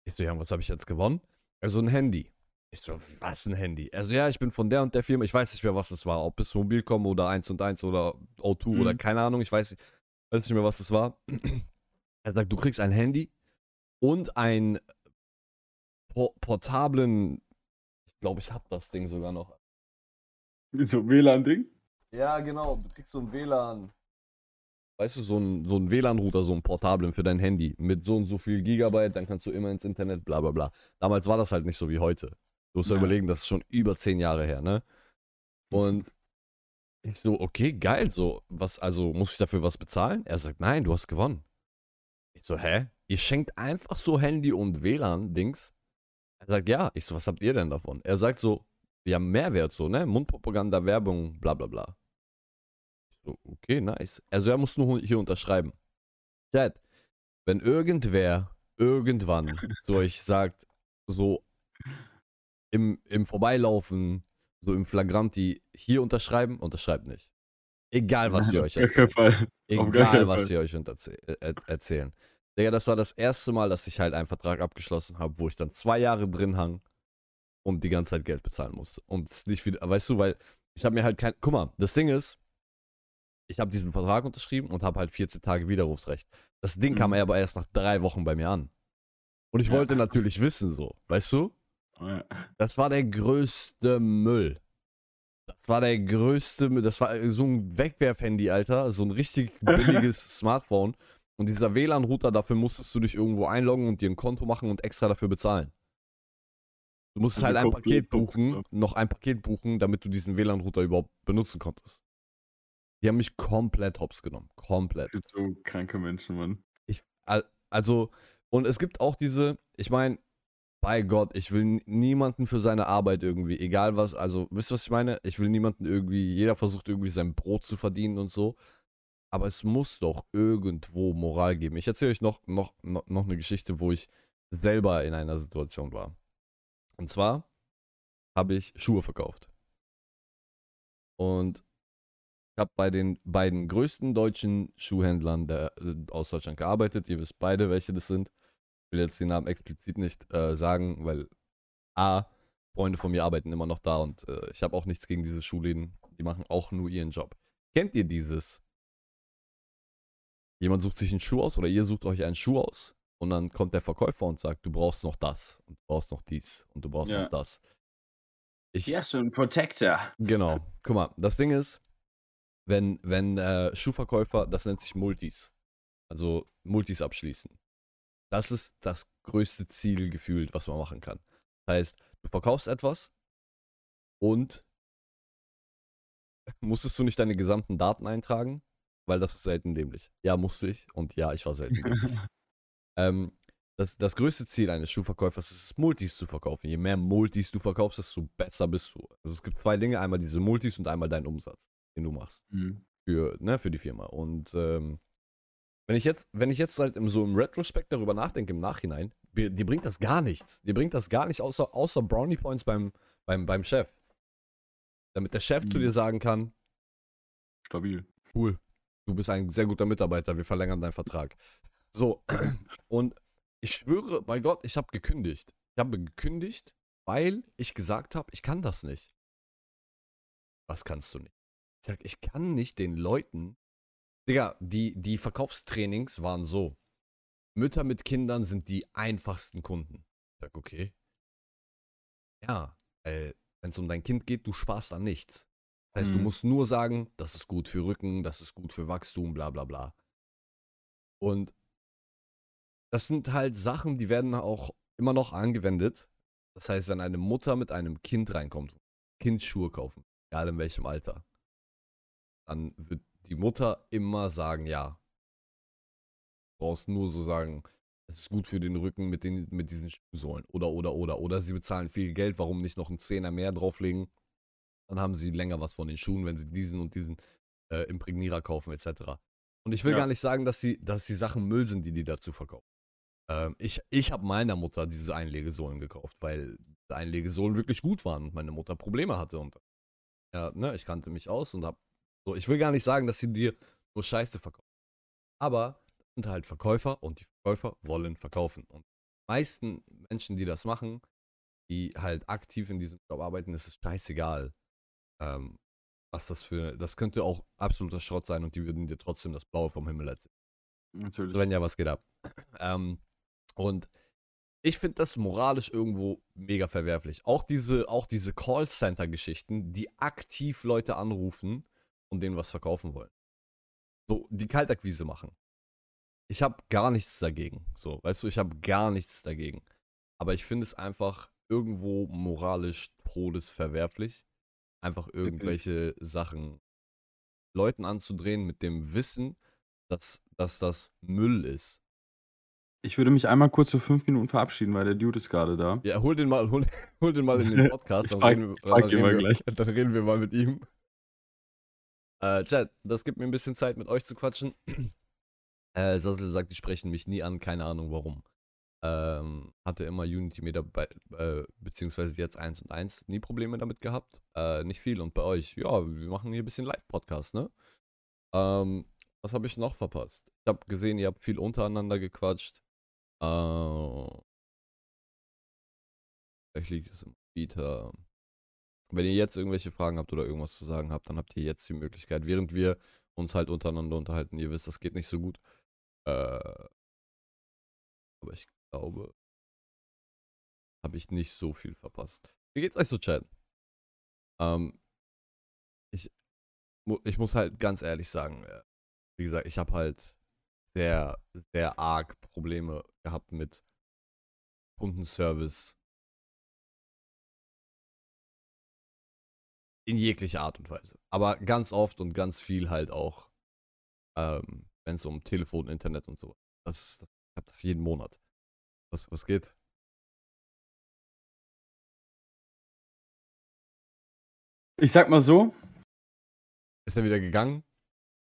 Ich so, ja, und was habe ich jetzt gewonnen? Also ein Handy. Ich so, was ein Handy? Also ja, ich bin von der und der Firma, ich weiß nicht mehr, was das war. Ob es Mobilcom oder 1 und 1 oder O2 oder Mhm. keine Ahnung, ich weiß nicht, weiß nicht mehr, was das war. Er sagt, du kriegst ein Handy und ein por portablen, ich glaube, ich habe das Ding sogar noch. So WLAN-Ding? Ja, genau. Du kriegst so ein WLAN. Weißt du, so ein, so ein WLAN-Router, so ein portablen für dein Handy. Mit so und so viel Gigabyte, dann kannst du immer ins Internet, bla bla bla. Damals war das halt nicht so wie heute. Du musst ja Ja. überlegen, das ist schon über zehn Jahre her, ne? Und ich so, okay, geil, so, was, also muss ich dafür was bezahlen? Er sagt, nein, du hast gewonnen. Ich so, hä? Ihr schenkt einfach so Handy und WLAN-Dings? Er sagt, ja. Ich so, was habt ihr denn davon? Er sagt so, wir haben Mehrwert, so, ne? Mundpropaganda, Werbung, bla bla bla. Okay, nice. Also er muss nur hier unterschreiben. Chat, wenn irgendwer irgendwann zu euch sagt, so im, im Vorbeilaufen, so im Flagranti, hier unterschreiben, unterschreibt nicht. Egal, was ihr euch gar Egal, was sie euch äh, er erzählen. Digga, das war das erste Mal, dass ich halt einen Vertrag abgeschlossen habe, wo ich dann zwei Jahre drin hang und die ganze Zeit Geld bezahlen musste. Und es nicht wieder, weißt du, weil ich habe mir halt kein, guck mal, das Ding ist, ich habe diesen Vertrag unterschrieben und habe halt 14 Tage Widerrufsrecht. Das Ding kam Mhm. aber erst nach drei Wochen bei mir an. Und ich Ja. wollte natürlich wissen, so, weißt du? Ja. Das war der größte Müll. Das war der größte Müll. Das war äh, so ein Wegwerfhandy, Alter. So ein richtig billiges Smartphone. Und dieser WLAN-Router, dafür musstest du dich irgendwo einloggen und dir ein Konto machen und extra dafür bezahlen. Du musstest Also halt ein Paket buchen, noch ein Paket buchen, damit du diesen WLAN-Router überhaupt benutzen konntest. Die haben mich komplett hops genommen. Komplett. Gibt so kranke Menschen, Mann. Ich, al- also, und es gibt auch diese, ich meine, bei Gott, ich will niemanden für seine Arbeit irgendwie, egal was, also, wisst ihr, was ich meine? Ich will niemanden irgendwie, jeder versucht irgendwie sein Brot zu verdienen und so. Aber es muss doch irgendwo Moral geben. Ich erzähle euch noch, noch, noch, noch eine Geschichte, wo ich selber in einer Situation war. Und zwar habe ich Schuhe verkauft. Und habe bei den beiden größten deutschen Schuhhändlern der, äh, aus Deutschland gearbeitet. Ihr wisst beide, welche das sind. Ich will jetzt den Namen explizit nicht äh, sagen, weil A, Freunde von mir arbeiten immer noch da und äh, ich habe auch nichts gegen diese Schuhläden. Die machen auch nur ihren Job. Kennt ihr dieses? Jemand sucht sich einen Schuh aus oder ihr sucht euch einen Schuh aus und dann kommt der Verkäufer und sagt, du brauchst noch das und du brauchst noch dies und du brauchst Ja. noch das. Ich, hast du einen Protector. Genau. Guck mal, das Ding ist, wenn, wenn äh, Schuhverkäufer, das nennt sich Multis. Also Multis abschließen. Das ist das größte Ziel gefühlt, was man machen kann. Das heißt, du verkaufst etwas und musstest du nicht deine gesamten Daten eintragen, weil das ist selten dämlich. Ja, musste ich und ja, ich war selten dämlich. ähm, das, das größte Ziel eines Schuhverkäufers ist es, Multis zu verkaufen. Je mehr Multis du verkaufst, desto besser bist du. Also es gibt zwei Dinge, einmal diese Multis und einmal deinen Umsatz, den du machst Mhm. für, ne, für die Firma. Und ähm, wenn ich jetzt, wenn ich jetzt halt im, so im Retrospekt darüber nachdenke, im Nachhinein, dir bringt das gar nichts. Dir bringt das gar nicht, außer, außer Brownie Points beim, beim, beim Chef. Damit der Chef zu Mhm. dir sagen kann, Stabil. cool, du bist ein sehr guter Mitarbeiter, wir verlängern deinen Vertrag. So, und ich schwöre bei Gott, ich habe gekündigt. Ich habe gekündigt, weil ich gesagt habe, ich kann das nicht. Was kannst du nicht? Ich sag, ich kann nicht den Leuten. Digga, die, die Verkaufstrainings waren so. Mütter mit Kindern sind die einfachsten Kunden. Ich sag, okay. Ja, wenn es um dein Kind geht, du sparst an nichts. Das heißt, du Mhm. musst nur sagen, das ist gut für Rücken, das ist gut für Wachstum, bla bla bla. Und das sind halt Sachen, die werden auch immer noch angewendet. Das heißt, wenn eine Mutter mit einem Kind reinkommt, Kind Schuhe kaufen, egal in welchem Alter, dann wird die Mutter immer sagen, ja. Du brauchst nur so sagen, es ist gut für den Rücken mit, den, mit diesen Schuhsohlen. Oder, oder, oder. Oder sie bezahlen viel Geld, warum nicht noch einen Zehner mehr drauflegen? Dann haben sie länger was von den Schuhen, wenn sie diesen und diesen äh, Imprägnierer kaufen, etc. Und ich will Ja. gar nicht sagen, dass, sie, dass die Sachen Müll sind, die die dazu verkaufen. Ähm, ich ich habe meiner Mutter diese Einlegesohlen gekauft, weil die Einlegesohlen wirklich gut waren und meine Mutter Probleme hatte. Und ja, ne, ich kannte mich aus und hab. So, ich will gar nicht sagen, dass sie dir nur Scheiße verkaufen. Aber das sind halt Verkäufer und die Verkäufer wollen verkaufen. Und die meisten Menschen, die das machen, die halt aktiv in diesem Job arbeiten, ist es scheißegal. Ähm, was das für. Das könnte auch absoluter Schrott sein und die würden dir trotzdem das Blaue vom Himmel erzählen. Natürlich. Svenja, was geht ab? Ähm, und ich finde das moralisch irgendwo mega verwerflich. Auch diese, auch diese Callcenter-Geschichten, die aktiv Leute anrufen und denen was verkaufen wollen. So, die Kaltakquise machen. Ich habe gar nichts dagegen. So, weißt du, ich habe gar nichts dagegen. Aber ich finde es einfach irgendwo moralisch todesverwerflich, einfach irgendwelche Sachen Leuten anzudrehen mit dem Wissen, dass, dass das Müll ist. Ich würde mich einmal kurz für fünf Minuten verabschieden, weil der Dude ist gerade da. Ja, hol den mal, hol, hol den mal in den Podcast. Dann, reden wir, reden dann reden wir mal mit ihm. Äh, Chat, das gibt mir ein bisschen Zeit, mit euch zu quatschen. Äh, Sassel sagt, die sprechen mich nie an, keine Ahnung warum. Ähm, hatte immer Unity mir dabei, äh, beziehungsweise jetzt 1 und 1, nie Probleme damit gehabt. Äh, nicht viel. Und bei euch, ja, wir machen hier ein bisschen Live-Podcast, ne? Ähm, was habe ich noch verpasst? Ich habe gesehen, ihr habt viel untereinander gequatscht. Äh, vielleicht liegt es im Bieter. Wenn ihr jetzt irgendwelche Fragen habt oder irgendwas zu sagen habt, dann habt ihr jetzt die Möglichkeit, während wir uns halt untereinander unterhalten. Ihr wisst, das geht nicht so gut. Äh, aber ich glaube, habe ich nicht so viel verpasst. Wie geht's euch so, Chat? Ähm, ich, ich muss halt ganz ehrlich sagen, äh, wie gesagt, ich habe halt sehr, sehr arg Probleme gehabt mit Kundenservice in jeglicher Art und Weise. Aber ganz oft und ganz viel halt auch, ähm, wenn es um Telefon, Internet und so. Das, ich habe das jeden Monat. Was, was geht? Ich sag mal so, Ist er wieder gegangen?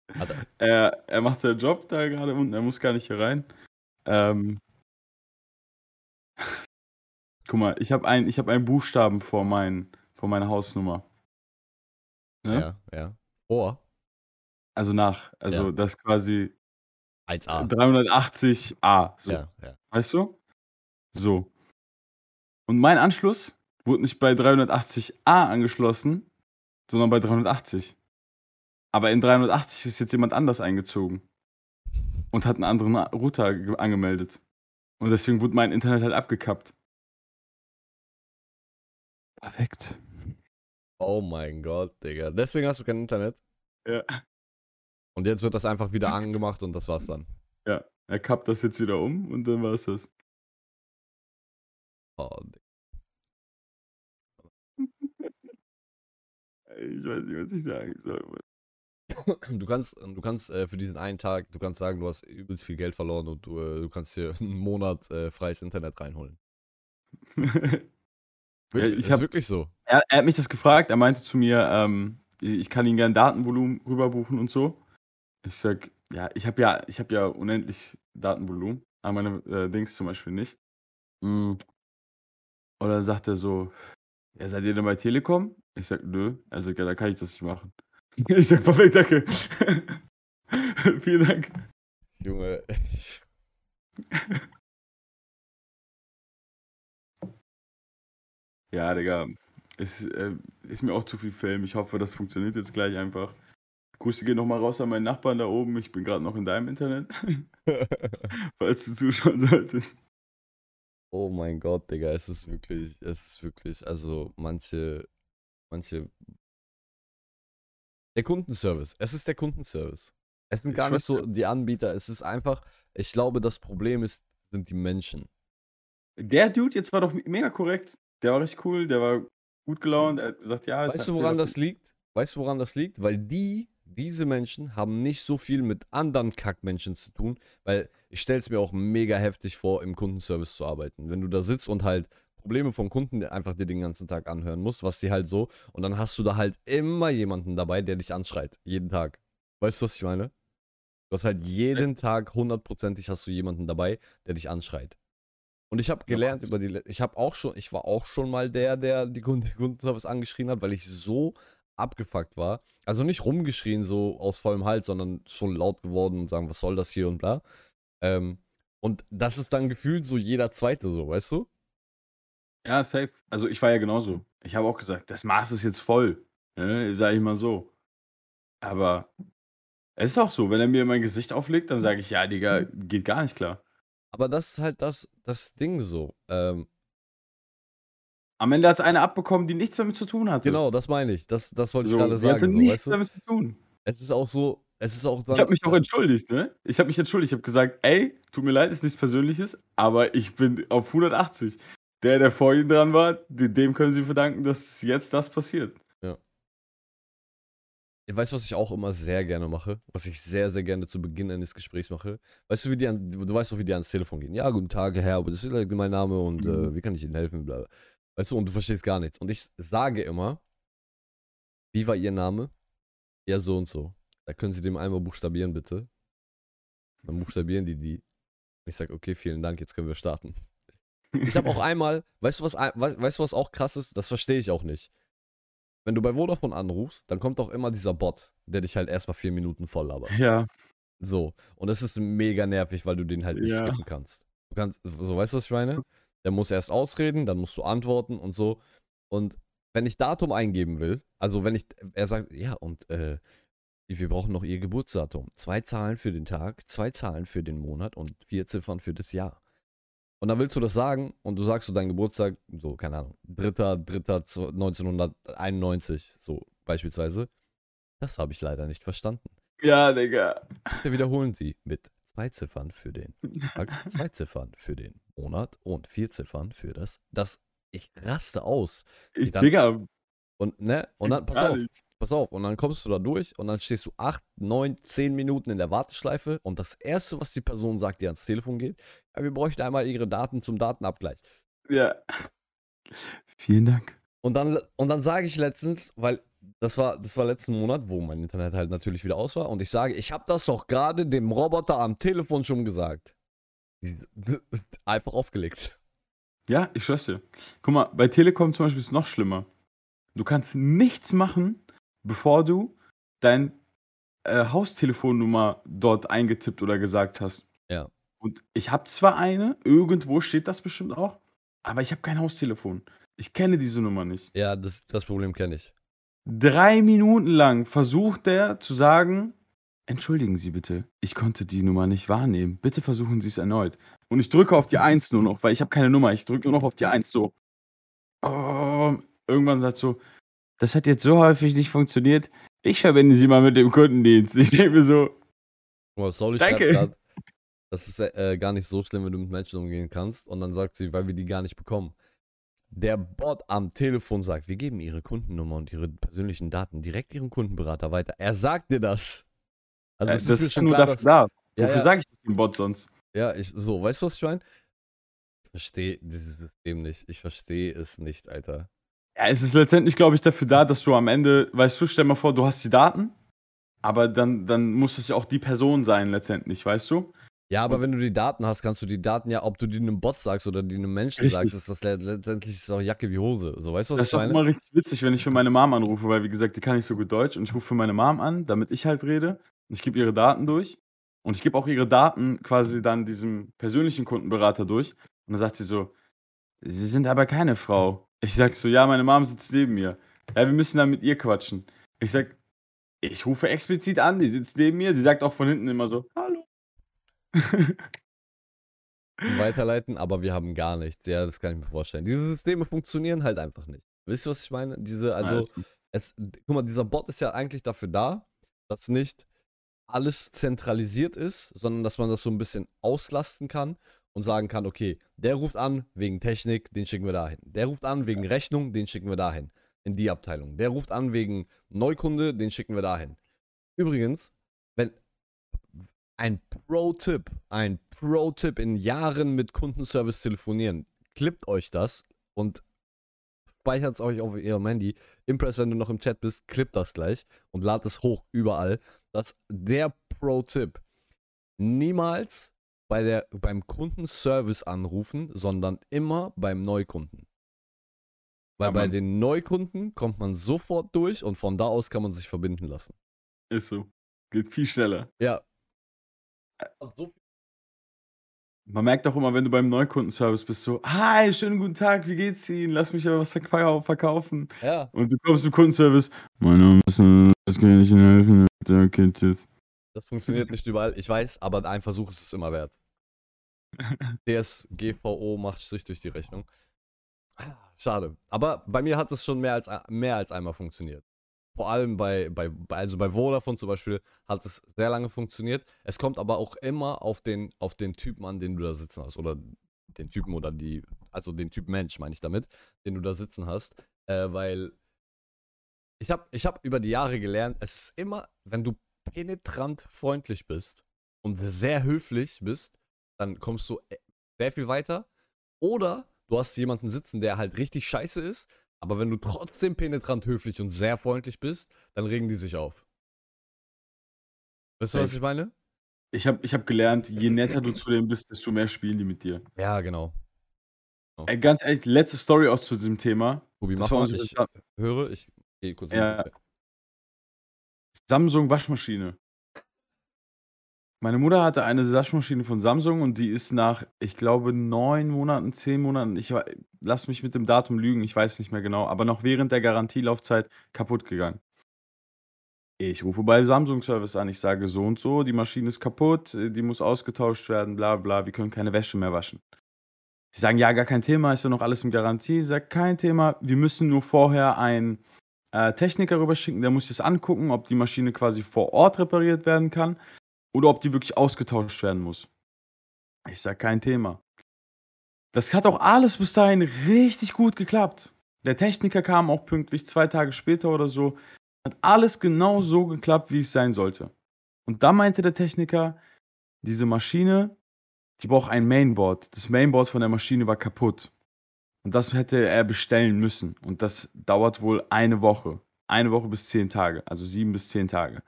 Er, er, er macht seinen Job da gerade unten, er muss gar nicht hier rein. Ähm, guck mal, ich habe ein, ich hab einen Buchstaben vor, mein, vor meiner Hausnummer. Ne? ja, ja. Ohr? Also nach, also Ja. das quasi 1a. 380a. So. Ja, ja. Weißt du? So. Und mein Anschluss wurde nicht bei 380a angeschlossen, sondern bei 380. Aber in 380 ist jetzt jemand anders eingezogen und hat einen anderen Router ge- angemeldet. Und deswegen wurde mein Internet halt abgekappt. Perfekt. Oh mein Gott, Digga. Deswegen hast du kein Internet? Ja. Und jetzt wird das einfach wieder angemacht und das war's dann. Ja, er kappt das jetzt wieder um und dann war es das. Oh, Digga. Ich weiß nicht, was ich sagen soll. Du kannst, du kannst äh, für diesen einen Tag, du kannst sagen, du hast übelst viel Geld verloren und du, äh, du kannst dir einen Monat äh, freies Internet reinholen. Wirklich, ich ist hab- wirklich so. er, er hat mich das gefragt, er meinte zu mir, ähm, ich kann ihm gerne Datenvolumen rüberbuchen und so. Ich sag, ja, ich habe ja, ich habe ja unendlich Datenvolumen, aber meine äh, Dings zum Beispiel nicht. Mm. Oder sagt er so, ja, seid ihr denn bei Telekom? Ich sag, nö. Er sagt, ja, da kann ich das nicht machen. Ich sag, perfekt, danke. Vielen Dank. Junge. Ja, Digga. Ist, äh, ist mir auch zu viel Film. Ich hoffe, das funktioniert jetzt gleich einfach. Grüße gehen nochmal raus an meinen Nachbarn da oben. Ich bin gerade noch in deinem Internet, falls du zuschauen solltest. oh mein Gott, Digga, es ist wirklich, es ist wirklich, also manche, manche. Der Kundenservice. Es ist der Kundenservice. Es sind gar nicht so die Anbieter. Es ist einfach, ich glaube, das Problem ist, sind die Menschen. Der Dude jetzt war doch mega korrekt. Der war richtig cool, der war gut gelaunt. Er hat gesagt, ja, Weißt hat du, woran das liegt? Weißt du, woran das liegt? Weil die, diese Menschen haben nicht so viel mit anderen Kackmenschen zu tun, weil ich stelle es mir auch mega heftig vor, im Kundenservice zu arbeiten. Wenn du da sitzt und halt Probleme vom Kunden einfach dir den ganzen Tag anhören musst, was die halt so, und dann hast du da halt immer jemanden dabei, der dich anschreit. Jeden Tag. Weißt du, was ich meine? Du hast halt jeden Tag hundertprozentig hast du jemanden dabei, der dich anschreit. Und ich habe gelernt über die, ich habe auch schon, ich war auch schon mal der, der die Kunden, Kundenservice angeschrien hat, weil ich so abgefuckt war. Also nicht rumgeschrien so aus vollem Hals, sondern schon laut geworden und sagen, was soll das hier und bla. Ähm, und das ist dann gefühlt so jeder Zweite so, weißt du? Ja, safe. Also ich war ja genauso. Ich habe auch gesagt, das Maß ist jetzt voll. Ne? Sag ich mal so. Aber es ist auch so, wenn er mir mein Gesicht auflegt, dann sage ich, ja, Digga, geht gar nicht klar. Aber das ist halt das, das Ding so. Ähm, Am Ende hat es eine abbekommen, die nichts damit zu tun hatte. genau, das meine ich. Das, das wollte So, ich gerade die hatte sagen, so, nichts weißt du? damit zu tun. Es ist auch so, es ist auch Ich habe mich auch entschuldigt, ne? Ich habe mich entschuldigt. Ich habe gesagt, ey, tut mir leid, ist nichts Persönliches, aber ich bin auf 180. Der, der vor Ihnen dran war, de- dem können Sie verdanken, dass jetzt das passiert. Ich weiß, was ich auch immer sehr gerne mache, was ich sehr, sehr gerne zu Beginn eines Gesprächs mache. Weißt du, wie die an, du weißt doch, wie die ans Telefon gehen. Ja, guten Tag, Herr, aber das ist halt mein Name und äh, Mhm. wie kann ich Ihnen helfen? Bla. Weißt du, und du verstehst gar nichts. Und ich sage immer, wie war Ihr Name? Ja, so und so. Da können Sie dem einmal buchstabieren, bitte. Dann buchstabieren die die. Ich sage, okay, vielen Dank, jetzt können wir starten. Ich habe auch einmal, weißt du was, weißt, weißt du was auch krass ist? Das verstehe ich auch nicht. Wenn du bei Vodafone anrufst, dann kommt auch immer dieser Bot, der dich halt erstmal vier Minuten voll labert. Ja, So. Und das ist mega nervig, weil du den halt nicht Ja. skippen kannst. Du kannst, so weißt du, was ich meine? Der muss erst ausreden, dann musst du antworten und so. Und wenn ich Datum eingeben will, also wenn ich, er sagt, ja, und äh, wir brauchen noch ihr Geburtsdatum. Zwei Zahlen für den Tag, zwei Zahlen für den Monat und vier Ziffern für das Jahr. Und dann willst du das sagen und du sagst so deinen Geburtstag, so, keine Ahnung, 3.3.1991, so beispielsweise. Das habe ich leider nicht verstanden. ja, Digga. Bitte wiederholen Sie mit zwei Ziffern für den Tag, zwei Ziffern für den Monat und vier Ziffern für das. Das, ich raste aus. Ich, dann- Digga, Und, ne, und dann, pass auf. Pass auf, und dann kommst du da durch und dann stehst du acht, neun, zehn Minuten in der Warteschleife und das erste, was die Person sagt, die ans Telefon geht, ja, wir bräuchten einmal ihre Daten zum Datenabgleich. Ja. Vielen Dank. Und dann, und dann sage ich letztens, weil das war, das war letzten Monat, wo mein Internet halt natürlich wieder aus war, und ich sage, ich habe das doch gerade dem Roboter am Telefon schon gesagt. Einfach aufgelegt. Ja, ich schwör's dir. Guck mal, bei Telekom zum Beispiel ist es noch schlimmer. Du kannst nichts machen, bevor du dein äh, Haustelefonnummer dort eingetippt oder gesagt hast. Ja. Und ich habe zwar eine, irgendwo steht das bestimmt auch, aber ich habe kein Haustelefon. Ich kenne diese Nummer nicht. Ja, das, das Problem kenne ich. Drei Minuten lang versucht der zu sagen, entschuldigen Sie bitte, ich konnte die Nummer nicht wahrnehmen. Bitte versuchen Sie es erneut. Und ich drücke auf die 1 nur noch, weil ich habe keine Nummer. Ich drücke nur noch auf die 1 so. Oh, irgendwann sagt so, das hat jetzt so häufig nicht funktioniert. Ich verbinde sie mal mit dem Kundendienst. Ich denke mir so, mal, Sorry Danke. grad, das ist äh, gar nicht so schlimm, wenn du mit Menschen umgehen kannst. Und dann sagt sie, weil wir die gar nicht bekommen. Der Bot am Telefon sagt, wir geben ihre Kundennummer und ihre persönlichen Daten direkt ihrem Kundenberater weiter. Er sagt dir das. Also äh, das mir ist schon nur klar, dafür dass- da. Ja, Wofür ja. sage ich das dem Bot sonst? Ja, ich, so, weißt du, was ich meine? Ich verstehe dieses System nicht. Ich verstehe es nicht, Alter. Ja, es ist letztendlich, glaube ich, dafür da, dass du am Ende, weißt du, stell mal vor, du hast die Daten, aber dann, dann muss es ja auch die Person sein, letztendlich, weißt du? Ja, aber wenn du die Daten hast, kannst du die Daten ja, ob du die einem Bot sagst oder die einem Menschen Richtig. sagst, ist das le- letztendlich ist auch Jacke wie Hose. So, weißt du, was Das ich ist auch meine? immer richtig witzig, wenn ich für meine Mom anrufe, weil, wie gesagt, die kann nicht so gut Deutsch und ich rufe für meine Mom an, damit ich halt rede. Und ich gebe ihre Daten durch und ich gebe auch ihre Daten quasi dann diesem persönlichen Kundenberater durch. Und dann sagt sie so, Sie sind aber keine Frau. Ich sag so, ja, meine Mom sitzt neben mir. Ja, wir müssen dann mit ihr quatschen. Ich sag, ich rufe explizit an, die sitzt neben mir. Sie sagt auch von hinten immer so, hallo. weiterleiten, aber wir haben gar nichts. Ja, das kann ich mir vorstellen. Diese Systeme funktionieren halt einfach nicht. Wisst ihr, was ich meine? Diese, also, es, guck mal, dieser Bot ist ja eigentlich dafür da, dass nicht alles zentralisiert ist, sondern dass man das so ein bisschen auslasten kann und sagen kann, okay, der ruft an wegen Technik, den schicken wir dahin. Der ruft an wegen Rechnung, den schicken wir dahin. In die Abteilung. Der ruft an wegen Neukunde, den schicken wir dahin. Übrigens, wenn ein Pro-Tipp, ein Pro-Tipp in Jahren mit Kundenservice telefonieren, klippt euch das und speichert es euch auf eurem Handy. Impress, wenn du noch im Chat bist, klippt das gleich und lad es hoch überall. Das ist der Pro-Tipp. Niemals bei der, beim Kundenservice anrufen, sondern immer beim Neukunden. Weil Ja, bei den Neukunden kommt man sofort durch und von da aus kann man sich verbinden lassen. Ist so. Geht viel schneller. Ja. Man merkt auch immer, wenn du beim Neukundenservice bist, so, hi, schönen guten Tag, wie geht's Ihnen? Lass mich ja was verkau- verkaufen. ja. Und du kommst zum Kundenservice, mein Name ist, was kann ich Ihnen helfen? Danke, tschüss. Das funktioniert nicht überall, ich weiß, aber ein Versuch ist es immer wert. DSGVO macht Strich durch die Rechnung. Schade. Aber bei mir hat es schon mehr als, mehr als einmal funktioniert. Vor allem bei, bei, also bei Vodafone zum Beispiel hat es sehr lange funktioniert. Es kommt aber auch immer auf den, auf den Typen an, den du da sitzen hast. Oder den Typen oder die, also den Typ Mensch meine ich damit, den du da sitzen hast. Äh, weil ich habe ich hab über die Jahre gelernt, es ist immer, wenn du penetrant freundlich bist und sehr höflich bist, dann kommst du äh, sehr viel weiter. Oder du hast jemanden sitzen, der halt richtig scheiße ist, aber wenn du trotzdem penetrant höflich und sehr freundlich bist, dann regen die sich auf. Weißt du, was ich meine? Ich habe ich hab gelernt, je netter du zu denen bist, desto mehr spielen die mit dir. Ja, genau. Ey, ganz ehrlich, letzte Story auch zu diesem Thema. Tobi, mach mal. Ich höre, ich gehe kurz Ja. Küche. Samsung Waschmaschine. Meine Mutter hatte eine Waschmaschine von Samsung und die ist nach, ich glaube, neun Monaten, zehn Monaten, ich wa- lass mich mit dem Datum lügen, ich weiß nicht mehr genau, aber noch während der Garantielaufzeit kaputt gegangen. Ich rufe bei Samsung Service an, ich sage so und so, die Maschine ist kaputt, äh, die muss ausgetauscht werden, bla bla, wir können keine Wäsche mehr waschen. Sie sagen, ja, gar kein Thema, ist ja noch alles in Garantie. Ich sage, kein Thema, wir müssen nur vorher einen äh, Techniker rüberschicken, der muss das angucken, ob die Maschine quasi vor Ort repariert werden kann oder ob die wirklich ausgetauscht werden muss. Ich sage, kein Thema. Das hat auch alles bis dahin richtig gut geklappt. Der Techniker kam auch pünktlich zwei Tage später oder so. Hat alles genau so geklappt, wie es sein sollte. Und dann meinte der Techniker, diese Maschine, die braucht ein Mainboard. Das Mainboard von der Maschine war kaputt. Und das hätte er bestellen müssen. Und das dauert wohl eine Woche. Eine Woche bis zehn Tage. Also sieben bis zehn Tage.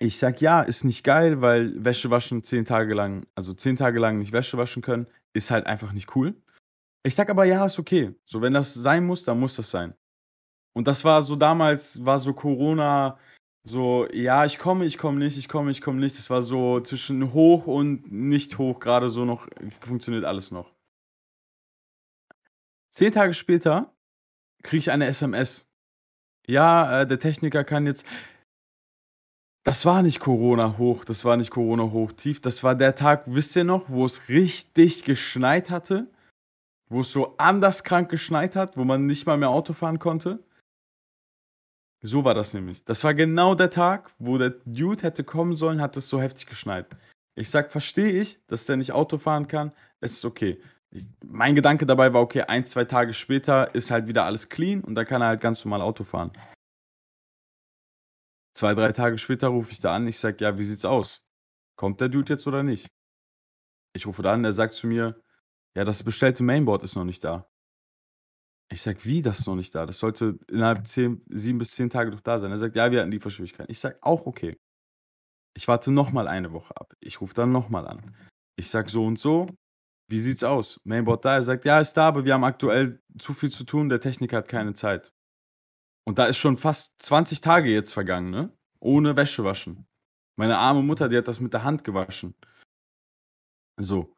Ich sag ja, ist nicht geil, weil Wäsche waschen zehn Tage lang, also zehn Tage lang nicht Wäsche waschen können, ist halt einfach nicht cool. Ich sag aber ja, ist okay. So, wenn das sein muss, dann muss das sein. Und das war so damals, war so Corona, so, ja, ich komme, ich komme nicht, ich komme, ich komme nicht. Das war so zwischen hoch und nicht hoch, gerade so noch, funktioniert alles noch. Zehn Tage später kriege ich eine SMS. Ja, äh, der Techniker kann jetzt. Das war nicht Corona hoch, das war nicht Corona hoch tief. Das war der Tag, wisst ihr noch, wo es richtig geschneit hatte? Wo es so anders krank geschneit hat, wo man nicht mal mehr Auto fahren konnte? So war das nämlich. Das war genau der Tag, wo der Dude hätte kommen sollen, hat es so heftig geschneit. Ich sag, verstehe ich, dass der nicht Auto fahren kann. Es ist okay. Mein Gedanke dabei war, okay, ein, zwei Tage später ist halt wieder alles clean und dann kann er halt ganz normal Auto fahren. Zwei, drei Tage später rufe ich da an. Ich sag, ja, wie sieht's aus? Kommt der Dude jetzt oder nicht? Ich rufe da an, der sagt zu mir, ja, das bestellte Mainboard ist noch nicht da. Ich sag, wie, das ist noch nicht da? Das sollte innerhalb zehn, sieben bis zehn Tage doch da sein. Er sagt, ja, wir hatten Lieferschwierigkeiten. Ich sag, auch okay. Ich warte nochmal eine Woche ab. Ich rufe dann nochmal an. Ich sag so und so, wie sieht's aus? Mainboard da? Er sagt, ja, ist da, aber wir haben aktuell zu viel zu tun, der Techniker hat keine Zeit. Und da ist schon fast 20 Tage jetzt vergangen, ne? Ohne Wäsche waschen. Meine arme Mutter, die hat das mit der Hand gewaschen. So.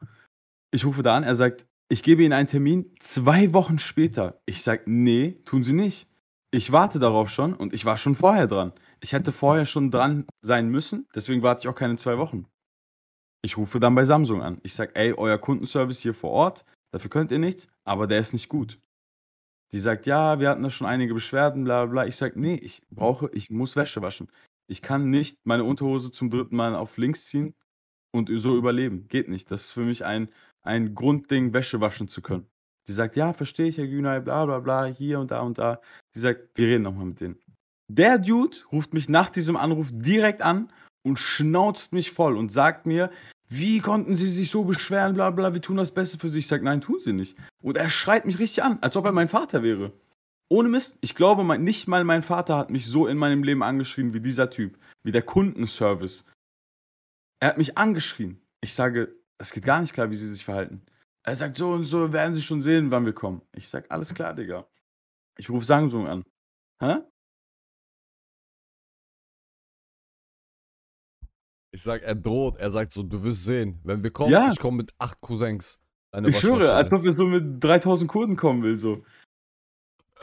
Ich rufe da an, er sagt, ich gebe Ihnen einen Termin zwei Wochen später. Ich sage, nee, tun Sie nicht. Ich warte darauf schon und ich war schon vorher dran. Ich hätte vorher schon dran sein müssen, deswegen warte ich auch keine zwei Wochen. Ich rufe dann bei Samsung an. Ich sage, ey, euer Kundenservice hier vor Ort, dafür könnt ihr nichts, aber der ist nicht gut. Die sagt, ja, wir hatten da schon einige Beschwerden, bla bla bla. Ich sage, nee, ich brauche, ich muss Wäsche waschen. Ich kann nicht meine Unterhose zum dritten Mal auf links ziehen und so überleben. Geht nicht. Das ist für mich ein ein Grundding, Wäsche waschen zu können. Die sagt, ja, verstehe ich, Herr Günay, bla bla bla, hier und da und da. Die sagt, wir reden nochmal mit denen. Der Dude ruft mich nach diesem Anruf direkt an und schnauzt mich voll und sagt mir, wie konnten Sie sich so beschweren, bla bla, wir tun das Beste für Sie. Ich sage, nein, tun Sie nicht. Und er schreit mich richtig an, als ob er mein Vater wäre. Ohne Mist, ich glaube, mein, nicht mal mein Vater hat mich so in meinem Leben angeschrien wie dieser Typ, wie der Kundenservice. Er hat mich angeschrien. Ich sage, es geht gar nicht klar, wie sie sich verhalten. Er sagt, so und so werden sie schon sehen, wann wir kommen. Ich sag, alles klar, Digga. Ich rufe Samsung an. Hä? Ich sag, er droht. Er sagt so, du wirst sehen. Wenn wir kommen, Ja. ich komme mit acht Cousins. Ich schwöre, als ob wir so mit 3000 Kurden kommen will, so.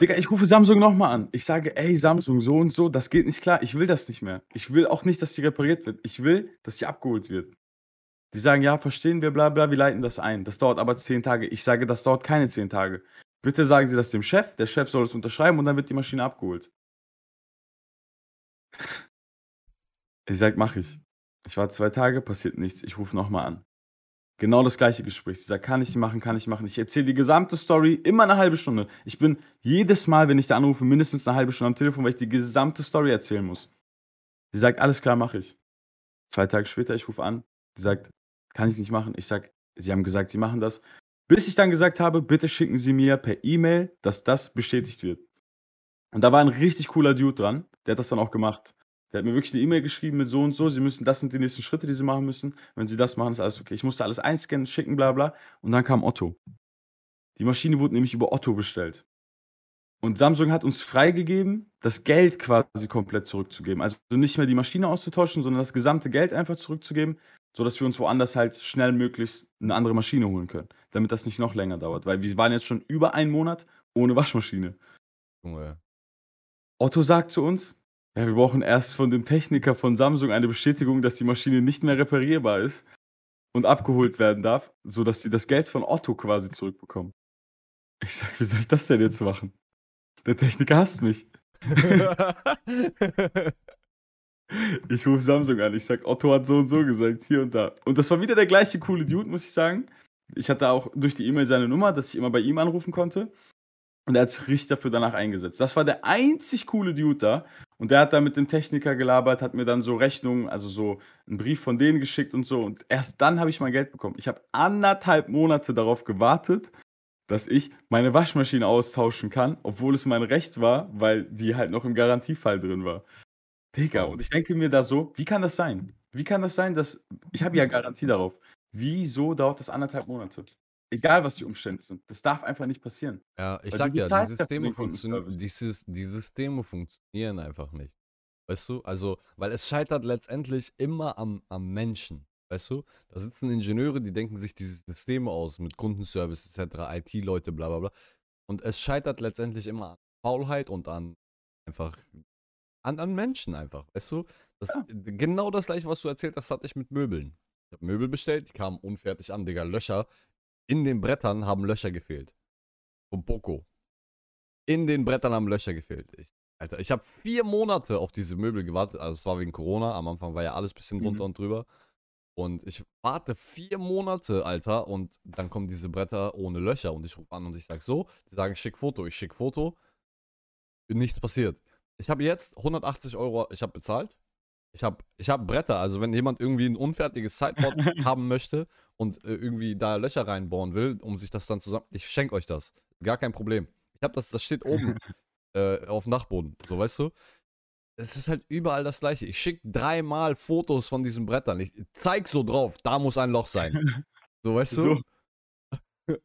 Digga, ich rufe Samsung nochmal an. Ich sage, ey, Samsung, so und so, das geht nicht klar. Ich will das nicht mehr. Ich will auch nicht, dass die repariert wird. Ich will, dass sie abgeholt wird. Die sagen, ja, verstehen wir, bla bla, wir leiten das ein. Das dauert aber 10 Tage. Ich sage, das dauert keine 10 Tage. Bitte sagen Sie das dem Chef, der Chef soll es unterschreiben und dann wird die Maschine abgeholt. Ich sag, mach ich. Ich warte zwei Tage, passiert nichts. Ich rufe nochmal an. Genau das gleiche Gespräch. Sie sagt, kann ich machen, kann ich machen. Ich erzähle die gesamte Story, immer eine halbe Stunde. Ich bin jedes Mal, wenn ich da anrufe, mindestens eine halbe Stunde am Telefon, weil ich die gesamte Story erzählen muss. Sie sagt, alles klar, mache ich. Zwei Tage später, ich rufe an. Sie sagt, kann ich nicht machen. Ich sag, Sie haben gesagt, Sie machen das. Bis ich dann gesagt habe, bitte schicken Sie mir per E-Mail, dass das bestätigt wird. Und da war ein richtig cooler Dude dran, der hat das dann auch gemacht. Der hat mir wirklich eine E-Mail geschrieben mit so und so, Sie müssen, das sind die nächsten Schritte, die Sie machen müssen. Wenn Sie das machen, ist alles okay. Ich musste alles einscannen, schicken, bla bla. Und dann kam Otto. Die Maschine wurde nämlich über Otto bestellt. Und Samsung hat uns freigegeben, das Geld quasi komplett zurückzugeben. Also nicht mehr die Maschine auszutauschen, sondern das gesamte Geld einfach zurückzugeben, sodass wir uns woanders halt schnell möglichst eine andere Maschine holen können. Damit das nicht noch länger dauert. Weil wir waren jetzt schon über einen Monat ohne Waschmaschine. Junge. Otto sagt zu uns, ja, wir brauchen erst von dem Techniker von Samsung eine Bestätigung, dass die Maschine nicht mehr reparierbar ist und abgeholt werden darf, sodass sie das Geld von Otto quasi zurückbekommen. Ich sag, wie soll ich das denn jetzt machen? Der Techniker hasst mich. Ich rufe Samsung an. Ich sag, Otto hat so und so gesagt, hier und da. Und das war wieder der gleiche coole Dude, muss ich sagen. Ich hatte auch durch die E-Mail seine Nummer, dass ich immer bei ihm anrufen konnte. Und er hat sich richtig dafür danach eingesetzt. Das war der einzig coole Dude da. Und der hat da mit dem Techniker gelabert, hat mir dann so Rechnungen, also so einen Brief von denen geschickt und so. Und erst dann habe ich mein Geld bekommen. Ich habe anderthalb Monate darauf gewartet, dass ich meine Waschmaschine austauschen kann, obwohl es mein Recht war, weil die halt noch im Garantiefall drin war. Digga, und ich denke mir da so, wie kann das sein? Wie kann das sein, dass ich habe ja Garantie darauf. Wieso dauert das anderthalb Monate? Egal, was die Umstände sind. Das darf einfach nicht passieren. Ja, ich Weil sag ja, die Systeme, den funktio Kundenservice. dieses, die Systeme funktionieren einfach nicht. Weißt du? Also, weil es scheitert letztendlich immer am, am Menschen. Weißt du? Da sitzen Ingenieure, die denken sich diese Systeme aus mit Kundenservice etc., IT-Leute, bla bla bla. Und es scheitert letztendlich immer an Faulheit und an einfach an, an Menschen einfach. Weißt du? Das, Ja. Genau das gleiche, was du erzählt hast, hatte ich mit Möbeln. Ich habe Möbel bestellt, die kamen unfertig an, Digga. Löcher. In den Brettern haben Löcher gefehlt. Vom Poco. In den Brettern haben Löcher gefehlt. Ich, Alter, ich habe vier Monate auf diese Möbel gewartet. Also es war wegen Corona. Am Anfang war ja alles ein bisschen drunter Mhm. und drüber. Und ich warte vier Monate, Alter, und dann kommen diese Bretter ohne Löcher. Und ich rufe an und ich sag so, die sagen, schick Foto, ich schick Foto. Nichts passiert. Ich habe jetzt 180 Euro, ich habe bezahlt. Ich habe ich hab Bretter, also wenn jemand irgendwie ein unfertiges Sideboard haben möchte und äh, irgendwie da Löcher reinbohren will, um sich das dann zusammen, ich schenke euch das. Gar kein Problem. Ich habe das, das steht oben äh, auf dem Dachboden, so weißt du. Es ist halt überall das gleiche. Ich schicke dreimal Fotos von diesen Brettern. Ich zeig so drauf, da muss ein Loch sein. So, weißt du? So.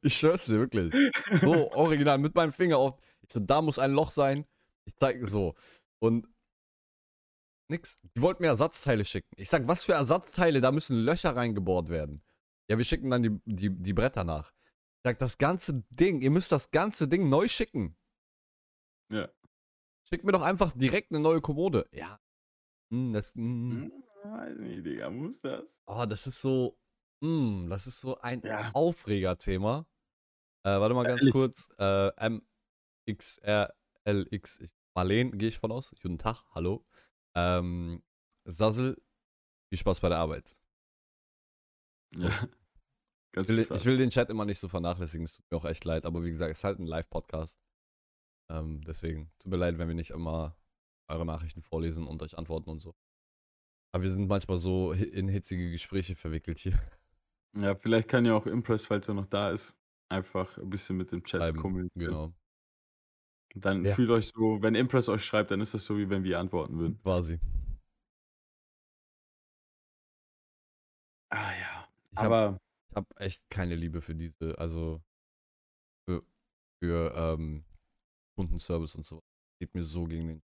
Ich schwör's dir wirklich. So, original, mit meinem Finger auf. Ich so, da muss ein Loch sein. Ich zeige so. Und nix. Die wollten mir Ersatzteile schicken. Ich sag, was für Ersatzteile? Da müssen Löcher reingebohrt werden. Ja, wir schicken dann die, die, die Bretter nach. Ich sag, das ganze Ding, ihr müsst das ganze Ding neu schicken. Ja. Schickt mir doch einfach direkt eine neue Kommode. Ja. Hm, das, hm. Hm, Weiß nicht, Digga, muss das? Oh, das ist so. hm, das ist so ein Ja. Aufregerthema. Äh, warte mal ganz Ehrlich. kurz. Äh, MXRLX. Marleen, gehe ich von aus. Guten Tag, hallo. Ähm, Sassel, viel Spaß bei der Arbeit. Ja. Ganz Ich will, ich will den Chat immer nicht so vernachlässigen, es tut mir auch echt leid, aber wie gesagt, es ist halt ein Live-Podcast. Ähm, deswegen, tut mir leid, wenn wir nicht immer eure Nachrichten vorlesen und euch antworten und so. Aber wir sind manchmal so in hitzige Gespräche verwickelt hier. Ja, vielleicht kann ja auch Impress, falls er noch da ist, einfach ein bisschen mit dem Chat kommunizieren. Genau. Dann Ja. fühlt euch so, wenn Impress euch schreibt, dann ist das so, wie wenn wir antworten würden. Quasi. Ah ja. Ich habe Aber hab echt keine Liebe für diese, also für, für ähm, Kundenservice und so. Geht mir so gegen den.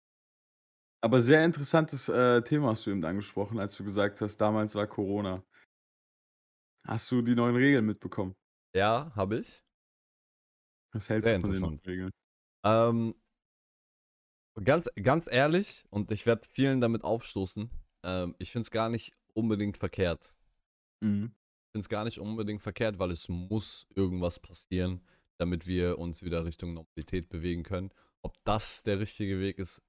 Aber sehr interessantes äh, Thema hast du eben angesprochen, als du gesagt hast, damals war Corona. Hast du die neuen Regeln mitbekommen? Ja, habe ich. Was hältst Sehr du von den. Regeln? Ähm, ganz, ganz ehrlich, und ich werde vielen damit aufstoßen, ähm, ich finde es gar nicht unbedingt verkehrt. Mhm. Ich finde es gar nicht unbedingt verkehrt, weil es muss irgendwas passieren, damit wir uns wieder Richtung Normalität bewegen können. Ob das der richtige Weg ist,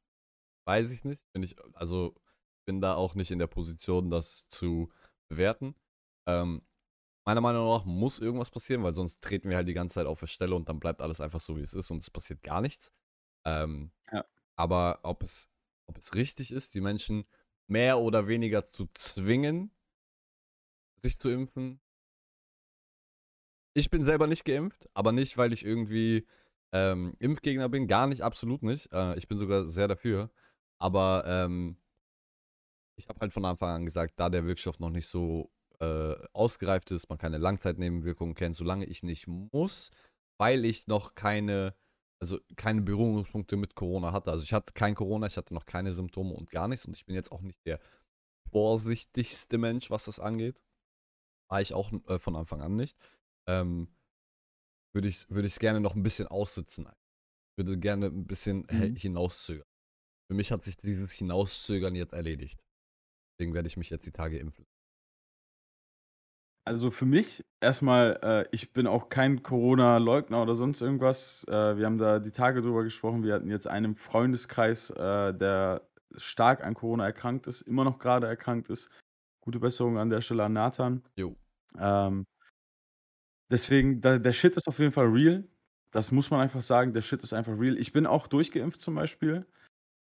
weiß ich nicht. Bin ich, also bin da auch nicht in der Position, das zu bewerten. Ähm, meiner Meinung nach muss irgendwas passieren, weil sonst treten wir halt die ganze Zeit auf der Stelle und dann bleibt alles einfach so, wie es ist und es passiert gar nichts. Ähm, Ja. Aber ob es, ob es richtig ist, die Menschen mehr oder weniger zu zwingen, sich zu impfen. Ich bin selber nicht geimpft, aber nicht, weil ich irgendwie ähm, Impfgegner bin, gar nicht, absolut nicht. Äh, ich bin sogar sehr dafür. Aber ähm, ich habe halt von Anfang an gesagt, da der Wirkstoff noch nicht so äh, ausgereift ist, man keine Langzeitnebenwirkungen kennt, solange ich nicht muss, weil ich noch keine, also keine Berührungspunkte mit Corona hatte. Also ich hatte kein Corona, ich hatte noch keine Symptome und gar nichts und ich bin jetzt auch nicht der vorsichtigste Mensch, was das angeht. War ich auch äh, von Anfang an nicht. Ähm, würde ich würde ich gerne noch ein bisschen aussitzen. Würde gerne ein bisschen Mhm. hinauszögern. Für mich hat sich dieses Hinauszögern jetzt erledigt. Deswegen werde ich mich jetzt die Tage impfen. Also für mich erstmal, äh, ich bin auch kein Corona-Leugner oder sonst irgendwas. Äh, wir haben da die Tage drüber gesprochen. Wir hatten jetzt einen Freundeskreis, äh, der stark an Corona erkrankt ist, immer noch gerade erkrankt ist. Gute Besserung an der Stelle an Nathan. Jo. Ähm, deswegen, da, der Shit ist auf jeden Fall real. Das muss man einfach sagen. Der Shit ist einfach real. Ich bin auch durchgeimpft zum Beispiel.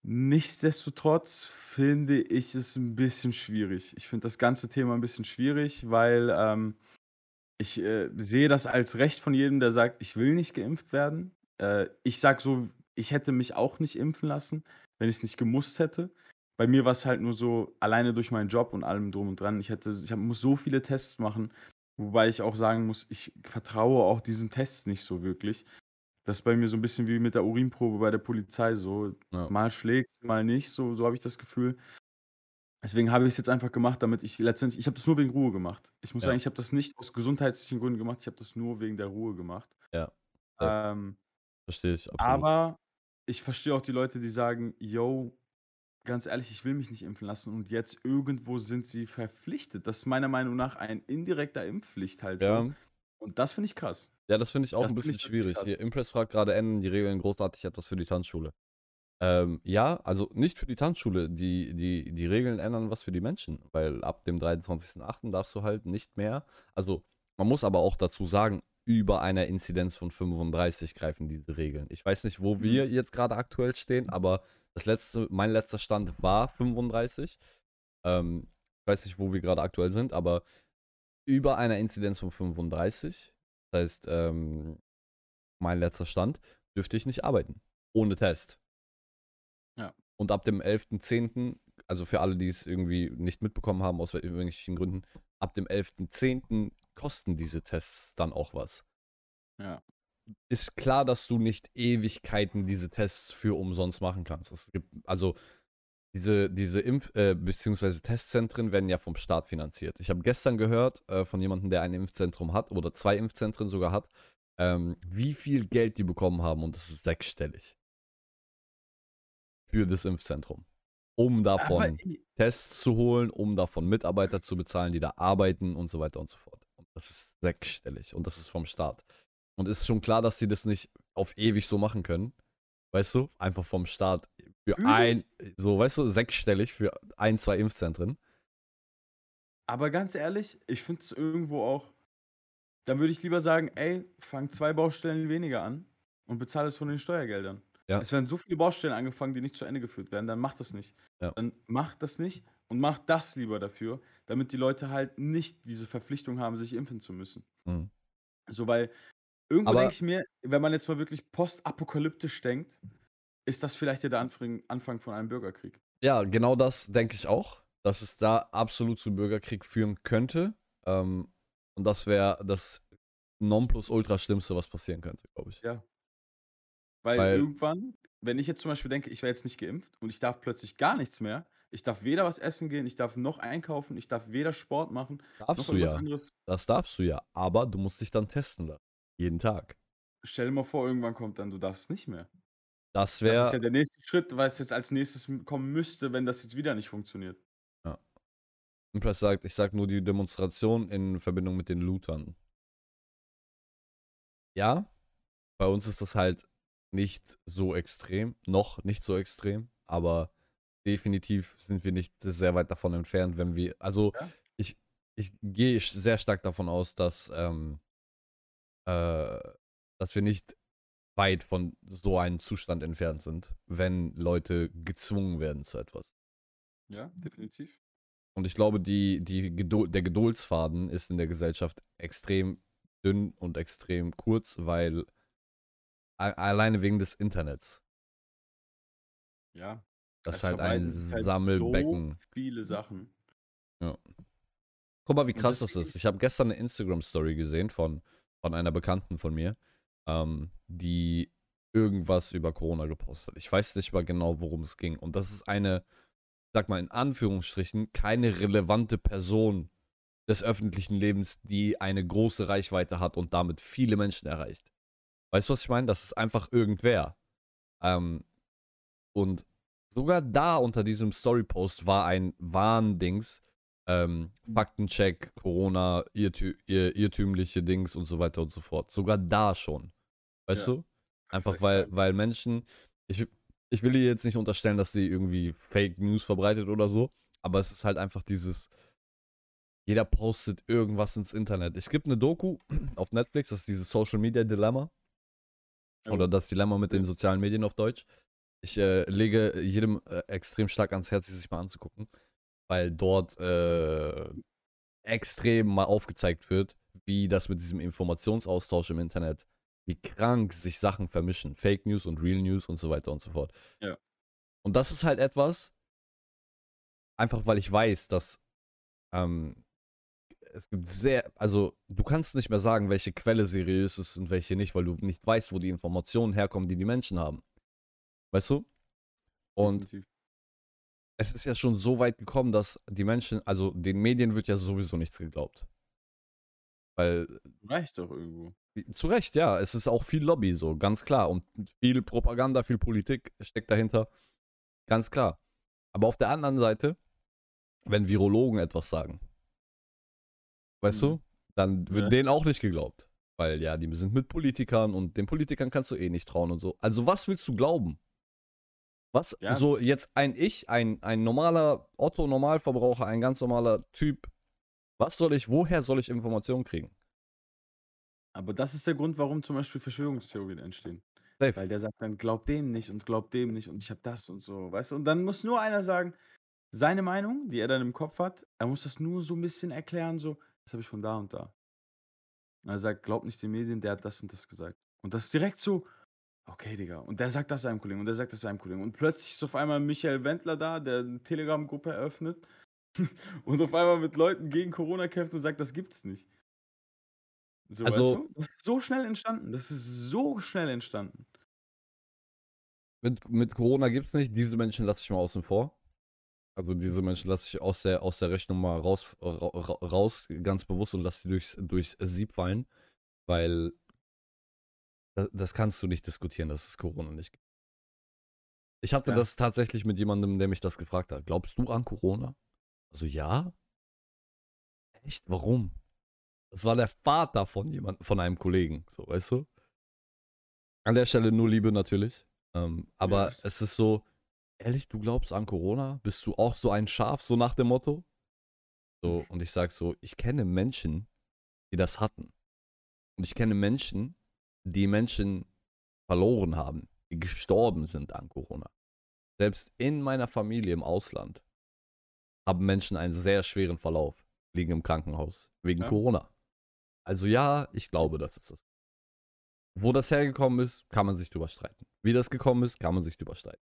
Nichtsdestotrotz finde ich es ein bisschen schwierig. Ich finde das ganze Thema ein bisschen schwierig, weil ähm, ich äh, sehe das als Recht von jedem, der sagt, ich will nicht geimpft werden. Äh, ich sage so, ich hätte mich auch nicht impfen lassen, wenn ich es nicht gemusst hätte. Bei mir war es halt nur so, alleine durch meinen Job und allem drum und dran. Ich hätte, ich hab, muss so viele Tests machen, wobei ich auch sagen muss, ich vertraue auch diesen Tests nicht so wirklich. Das ist bei mir so ein bisschen wie mit der Urinprobe bei der Polizei so. Ja. Mal schlägt, mal nicht, so, so habe ich das Gefühl. Deswegen habe ich es jetzt einfach gemacht, damit ich letztendlich, ich habe das nur wegen Ruhe gemacht. Ich muss Ja. sagen, ich habe das nicht aus gesundheitlichen Gründen gemacht, ich habe das nur wegen der Ruhe gemacht. Ja. Ähm, Verstehe ich absolut. aber ich verstehe auch die Leute, die sagen, yo, ganz ehrlich, ich will mich nicht impfen lassen und jetzt irgendwo sind sie verpflichtet. Das ist meiner Meinung nach ein indirekter Impfpflicht halt ja. Und das finde ich krass. ja, das finde ich auch Das ein bisschen schwierig. krass. Hier, Impress fragt gerade, ändern die Regeln großartig etwas für die Tanzschule? Ähm, ja, also nicht für die Tanzschule. Die, die, die Regeln ändern was für die Menschen, weil ab dem 23.08. darfst du halt nicht mehr. Also, man muss aber auch dazu sagen, über einer Inzidenz von 35 greifen diese Regeln. Ich weiß nicht, wo wir Mhm. jetzt gerade aktuell stehen, aber das letzte, mein letzter Stand war 35. Ähm, ich weiß nicht, wo wir gerade aktuell sind, aber über einer Inzidenz von 35, das heißt, ähm, mein letzter Stand, dürfte ich nicht arbeiten. Ohne Test. Ja. Und ab dem 11.10., also für alle, die es irgendwie nicht mitbekommen haben, aus irgendwelchen Gründen, ab dem 11.10. kosten diese Tests dann auch was. Ja. Ist klar, dass du nicht Ewigkeiten diese Tests für umsonst machen kannst. Es gibt, also diese, diese Impf- äh, beziehungsweise Testzentren werden ja vom Staat finanziert. Ich habe gestern gehört äh, von jemandem, der ein Impfzentrum hat oder zwei Impfzentren sogar hat, ähm, wie viel Geld die bekommen haben und es ist sechsstellig. Für das Impfzentrum. Um davon Tests zu holen, um davon Mitarbeiter zu bezahlen, die da arbeiten und so weiter und so fort. Und das ist sechsstellig und das ist vom Staat. Und ist schon klar, dass sie das nicht auf ewig so machen können. Weißt du? Einfach vom Staat für Wirklich? ein, so, weißt du, sechsstellig für ein, zwei Impfzentren. Aber ganz ehrlich, ich finde es irgendwo auch. Dann würde ich lieber sagen, ey, fang zwei Baustellen weniger an und bezahle es von den Steuergeldern. Ja. Es werden so viele Baustellen angefangen, die nicht zu Ende geführt werden, dann mach das nicht. Ja. Dann mach das nicht und mach das lieber dafür, damit die Leute halt nicht diese Verpflichtung haben, sich impfen zu müssen. Mhm. So, weil irgendwo denke ich mir, wenn man jetzt mal wirklich postapokalyptisch denkt, ist das vielleicht ja der Anfang, Anfang von einem Bürgerkrieg. Ja, genau das denke ich auch, dass es da absolut zu Bürgerkrieg führen könnte. Ähm, und das wäre das Nonplusultra Schlimmste, was passieren könnte, glaube ich. Ja. Weil, Weil- irgendwann, wenn ich jetzt zum Beispiel denke, ich wäre jetzt nicht geimpft und ich darf plötzlich gar nichts mehr, ich darf weder was essen gehen, ich darf noch einkaufen, ich darf weder Sport machen, noch Darfst du irgendwas ja. anderes. Das darfst du ja. Aber du musst dich dann testen lassen. Jeden Tag. Stell dir mal vor, irgendwann kommt dann, du darfst nicht mehr. Das Das ist wäre. ja der nächste Schritt, weil es jetzt als nächstes kommen müsste, wenn das jetzt wieder nicht funktioniert. Impress sagt, ich sag nur die Demonstration in Verbindung mit den Lootern. Ja, bei uns ist das halt nicht so extrem, noch nicht so extrem, aber definitiv sind wir nicht sehr weit davon entfernt, wenn wir, also Ja. ich, ich gehe sehr stark davon aus, dass, ähm, äh, dass wir nicht weit von so einem Zustand entfernt sind, wenn Leute gezwungen werden zu etwas. Ja, definitiv. Und ich glaube, die, die Geduld, der Geduldsfaden ist in der Gesellschaft extrem dünn und extrem kurz, weil alleine wegen des Internets. Ja. Das ist halt ein sich halt Sammelbecken. So viele Sachen. Guck mal, wie krass das ist. Ich habe gestern eine Instagram-Story gesehen von, von einer Bekannten von mir, ähm, die irgendwas über Corona gepostet. Ich weiß nicht mal genau, worum es ging. Und das ist eine, sag mal in Anführungsstrichen, keine relevante Person des öffentlichen Lebens, die eine große Reichweite hat und damit viele Menschen erreicht. Weißt du, was ich meine? Das ist einfach irgendwer. Ähm, und sogar da unter diesem Story-Post war ein Warndings, ähm, Faktencheck, Corona, irrtü ir irrtümliche Dings und so weiter und so fort. Sogar da schon. Weißt Ja. du? Einfach weil, weil Menschen, ich, ich will ihr jetzt nicht unterstellen, dass sie irgendwie Fake News verbreitet oder so, aber es ist halt einfach dieses, jeder postet irgendwas ins Internet. Es gibt eine Doku auf Netflix, das ist dieses Social Media Dilemma. Oh. Oder das Dilemma mit den sozialen Medien auf Deutsch. Ich äh, lege jedem äh, extrem stark ans Herz, sich mal anzugucken, weil dort äh, extrem mal aufgezeigt wird, wie das mit diesem Informationsaustausch im Internet, wie krank sich Sachen vermischen. Fake News und Real News und so weiter und so fort. Ja. Und das ist halt etwas, einfach weil ich weiß, dass ähm, es gibt sehr, also du kannst nicht mehr sagen, welche Quelle seriös ist und welche nicht, weil du nicht weißt, wo die Informationen herkommen, die die Menschen haben. Weißt du? Und Definitiv. Es ist ja schon so weit gekommen, dass die Menschen, also den Medien wird ja sowieso nichts geglaubt. Weil, Reicht doch irgendwo. zu Recht, ja, es ist auch viel Lobby so, ganz klar. Und viel Propaganda, viel Politik steckt dahinter. Ganz klar. Aber auf der anderen Seite, wenn Virologen etwas sagen, weißt Mhm. du, dann wird Ja. denen auch nicht geglaubt. Weil ja, die sind mit Politikern und den Politikern kannst du eh nicht trauen und so. Also was willst du glauben? Was, Ja. so jetzt ein Ich, ein, ein normaler Otto-Normalverbraucher, ein ganz normaler Typ, was soll ich, woher soll ich Informationen kriegen? Aber das ist der Grund, warum zum Beispiel Verschwörungstheorien entstehen. Safe. Weil der sagt dann, glaub dem nicht und glaub dem nicht und ich habe das und so, weißt du? Und dann muss nur einer sagen, seine Meinung, die er dann im Kopf hat, er muss das nur so ein bisschen erklären, so, das habe ich von da und da. Und er sagt, glaub nicht den Medien, der hat das und das gesagt. Und das ist direkt so, okay, Digga. Und der sagt das seinem Kollegen und der sagt das seinem Kollegen. Und plötzlich ist auf einmal Michael Wendler da, der eine Telegram-Gruppe eröffnet und auf einmal mit Leuten gegen Corona kämpft und sagt, das gibt's nicht. So, Also- weißt du? Das ist so schnell entstanden. Das ist so schnell entstanden. Mit, mit Corona gibt es nicht, diese Menschen lasse ich mal außen vor. Also diese Menschen lasse ich aus der, aus der Rechnung mal raus, ra, ra- raus, ganz bewusst und lasse die durchs, durchs Sieb fallen, weil das, kannst du nicht diskutieren, dass es Corona nicht gibt. Ich hatte Ja. das tatsächlich mit jemandem, der mich das gefragt hat. Glaubst du an Corona? Also ja. Echt? Warum? Das war der Vater von jemand, von einem Kollegen, so, weißt du? An der Stelle nur Liebe natürlich. Ähm, aber Ja. es ist so, ehrlich, du glaubst an Corona? Bist du auch so ein Schaf, so nach dem Motto? So, und ich sag so, ich kenne Menschen, die das hatten. Und ich kenne Menschen, die Menschen verloren haben, die gestorben sind an Corona. Selbst in meiner Familie im Ausland haben Menschen einen sehr schweren Verlauf, liegen im Krankenhaus wegen Ja. Corona. Also ja, ich glaube, das ist das. Wo das hergekommen ist, kann man sich drüber streiten. Wie das gekommen ist, kann man sich drüber streiten.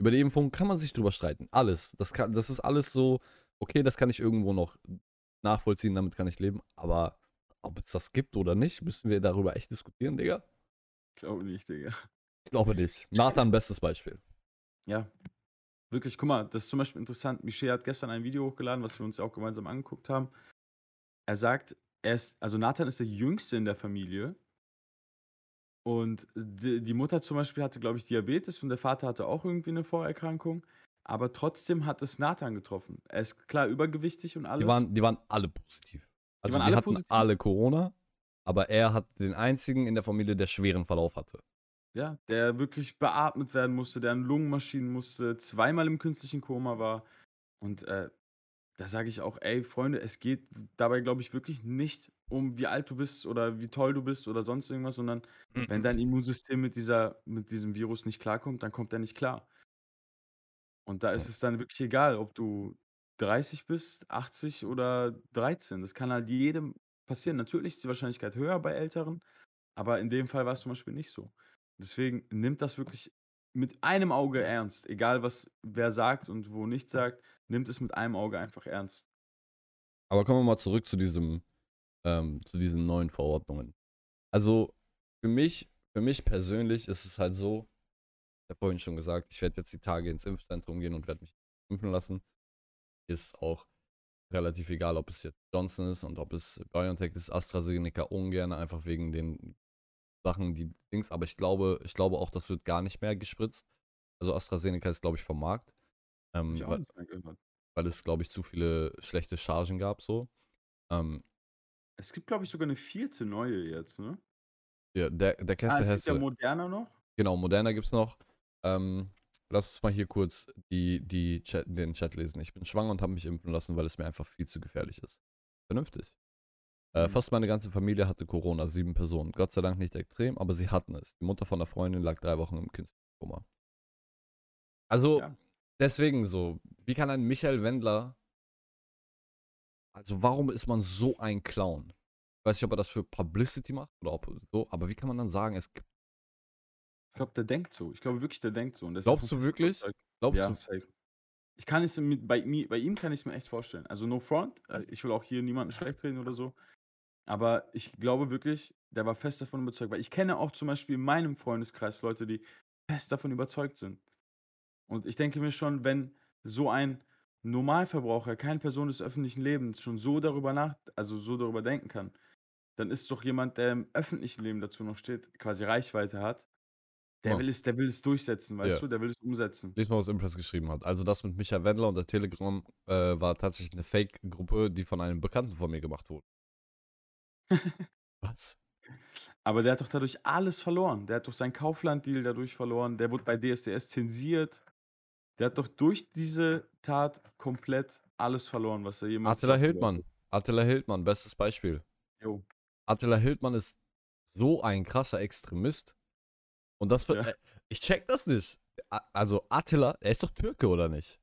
Über die Impfung kann man sich drüber streiten. Alles. Das, kann, das ist alles so, okay, das kann ich irgendwo noch nachvollziehen, damit kann ich leben. Aber ob es das gibt oder nicht, müssen wir darüber echt diskutieren, Digga? Ich glaube nicht, Digga. Ich glaube nicht. Nathan, bestes Beispiel. Ja. Wirklich, guck mal, das ist zum Beispiel interessant. Michel hat gestern ein Video hochgeladen, was wir uns ja auch gemeinsam angeguckt haben. Er sagt, er ist, also Nathan ist der Jüngste in der Familie. Und die, die Mutter zum Beispiel hatte, glaube ich, Diabetes und der Vater hatte auch irgendwie eine Vorerkrankung. Aber trotzdem hat es Nathan getroffen. Er ist klar übergewichtig und alles. Die waren, die waren alle positiv. Also die, alle hatten positiv? alle Corona, aber er hat den einzigen in der Familie, der schweren Verlauf hatte. Ja, der wirklich beatmet werden musste, der an Lungenmaschinen musste, zweimal im künstlichen Koma war. Und äh, da sage ich auch, ey, Freunde, es geht dabei, glaube ich, wirklich nicht um, wie alt du bist oder wie toll du bist oder sonst irgendwas, sondern wenn dein Immunsystem mit, dieser, mit diesem Virus nicht klarkommt, dann kommt er nicht klar. Und da ist es dann wirklich egal, ob du 30 bist, 80 oder 13. Das kann halt jedem passieren. Natürlich ist die Wahrscheinlichkeit höher bei Älteren, aber in dem Fall war es zum Beispiel nicht so. Deswegen nimmt das wirklich mit einem Auge ernst. Egal, was wer sagt und wo nicht sagt, nimmt es mit einem Auge einfach ernst. Aber kommen wir mal zurück zu diesem, ähm, zu diesen neuen Verordnungen. Also für mich, für mich persönlich ist es halt so, ich habe vorhin schon gesagt, ich werde jetzt die Tage ins Impfzentrum gehen und werde mich impfen lassen. Ist auch relativ egal, ob es jetzt Johnson ist und ob es BioNTech ist, AstraZeneca ungern, einfach wegen den Sachen, die Dings. Aber ich glaube, ich glaube auch, das wird gar nicht mehr gespritzt. Also AstraZeneca ist, glaube ich, vom Markt. Ähm, ich weil, weil es, glaube ich, zu viele schlechte Chargen gab, so. Ähm, Es gibt, glaube ich, sogar eine vierte neue jetzt, ne? ja, der, der Ah, Kesse es gibt Hesse. ja Moderna noch. Genau, Moderna gibt's noch. Ähm, lass uns mal hier kurz die, die Chat, den Chat lesen. Ich bin schwanger und habe mich impfen lassen, weil es mir einfach viel zu gefährlich ist. Vernünftig. Äh, Mhm. Fast meine ganze Familie hatte Corona, sieben Personen. Gott sei Dank nicht extrem, aber sie hatten es. Die Mutter von der Freundin lag drei Wochen im Künstlerkoma. Also, Ja. deswegen so, wie kann ein Michael Wendler, also warum ist man so ein Clown? Ich weiß nicht, ob er das für Publicity macht oder ob so, aber wie kann man dann sagen, es gibt, Ich glaube, der denkt so. Ich glaube wirklich, der denkt so. Und ist Glaubst du wirklich? glaubst Ja, du, safe. Ich kann es mit, bei, bei ihm kann ich es mir echt vorstellen. Also no front. äh, Ich will auch hier niemanden schlecht reden oder so. Aber ich glaube wirklich, der war fest davon überzeugt. Weil ich kenne auch zum Beispiel in meinem Freundeskreis Leute, die fest davon überzeugt sind. Und ich denke mir schon, wenn so ein Normalverbraucher, keine Person des öffentlichen Lebens schon so darüber nach, also so darüber denken kann, dann ist doch jemand, der im öffentlichen Leben dazu noch steht, quasi Reichweite hat, der Ja. will es, der will es durchsetzen, weißt Ja. du, der will es umsetzen. Lies mal, was Impress geschrieben hat. Also das mit Michael Wendler und der Telegram äh, war tatsächlich eine Fake-Gruppe, die von einem Bekannten von mir gemacht wurde. Was? Aber der hat doch dadurch alles verloren. Der hat doch seinen Kaufland-Deal dadurch verloren. Der wurde bei DSDS zensiert. Der hat doch durch diese Tat komplett alles verloren, was er jemals Attila aufgebaut Hildmann. hat. Attila Hildmann, bestes Beispiel. Jo. Attila Hildmann ist so ein krasser Extremist. Und das wird. Ja. äh, Ich check das nicht. Also Attila, er ist doch Türke, oder nicht?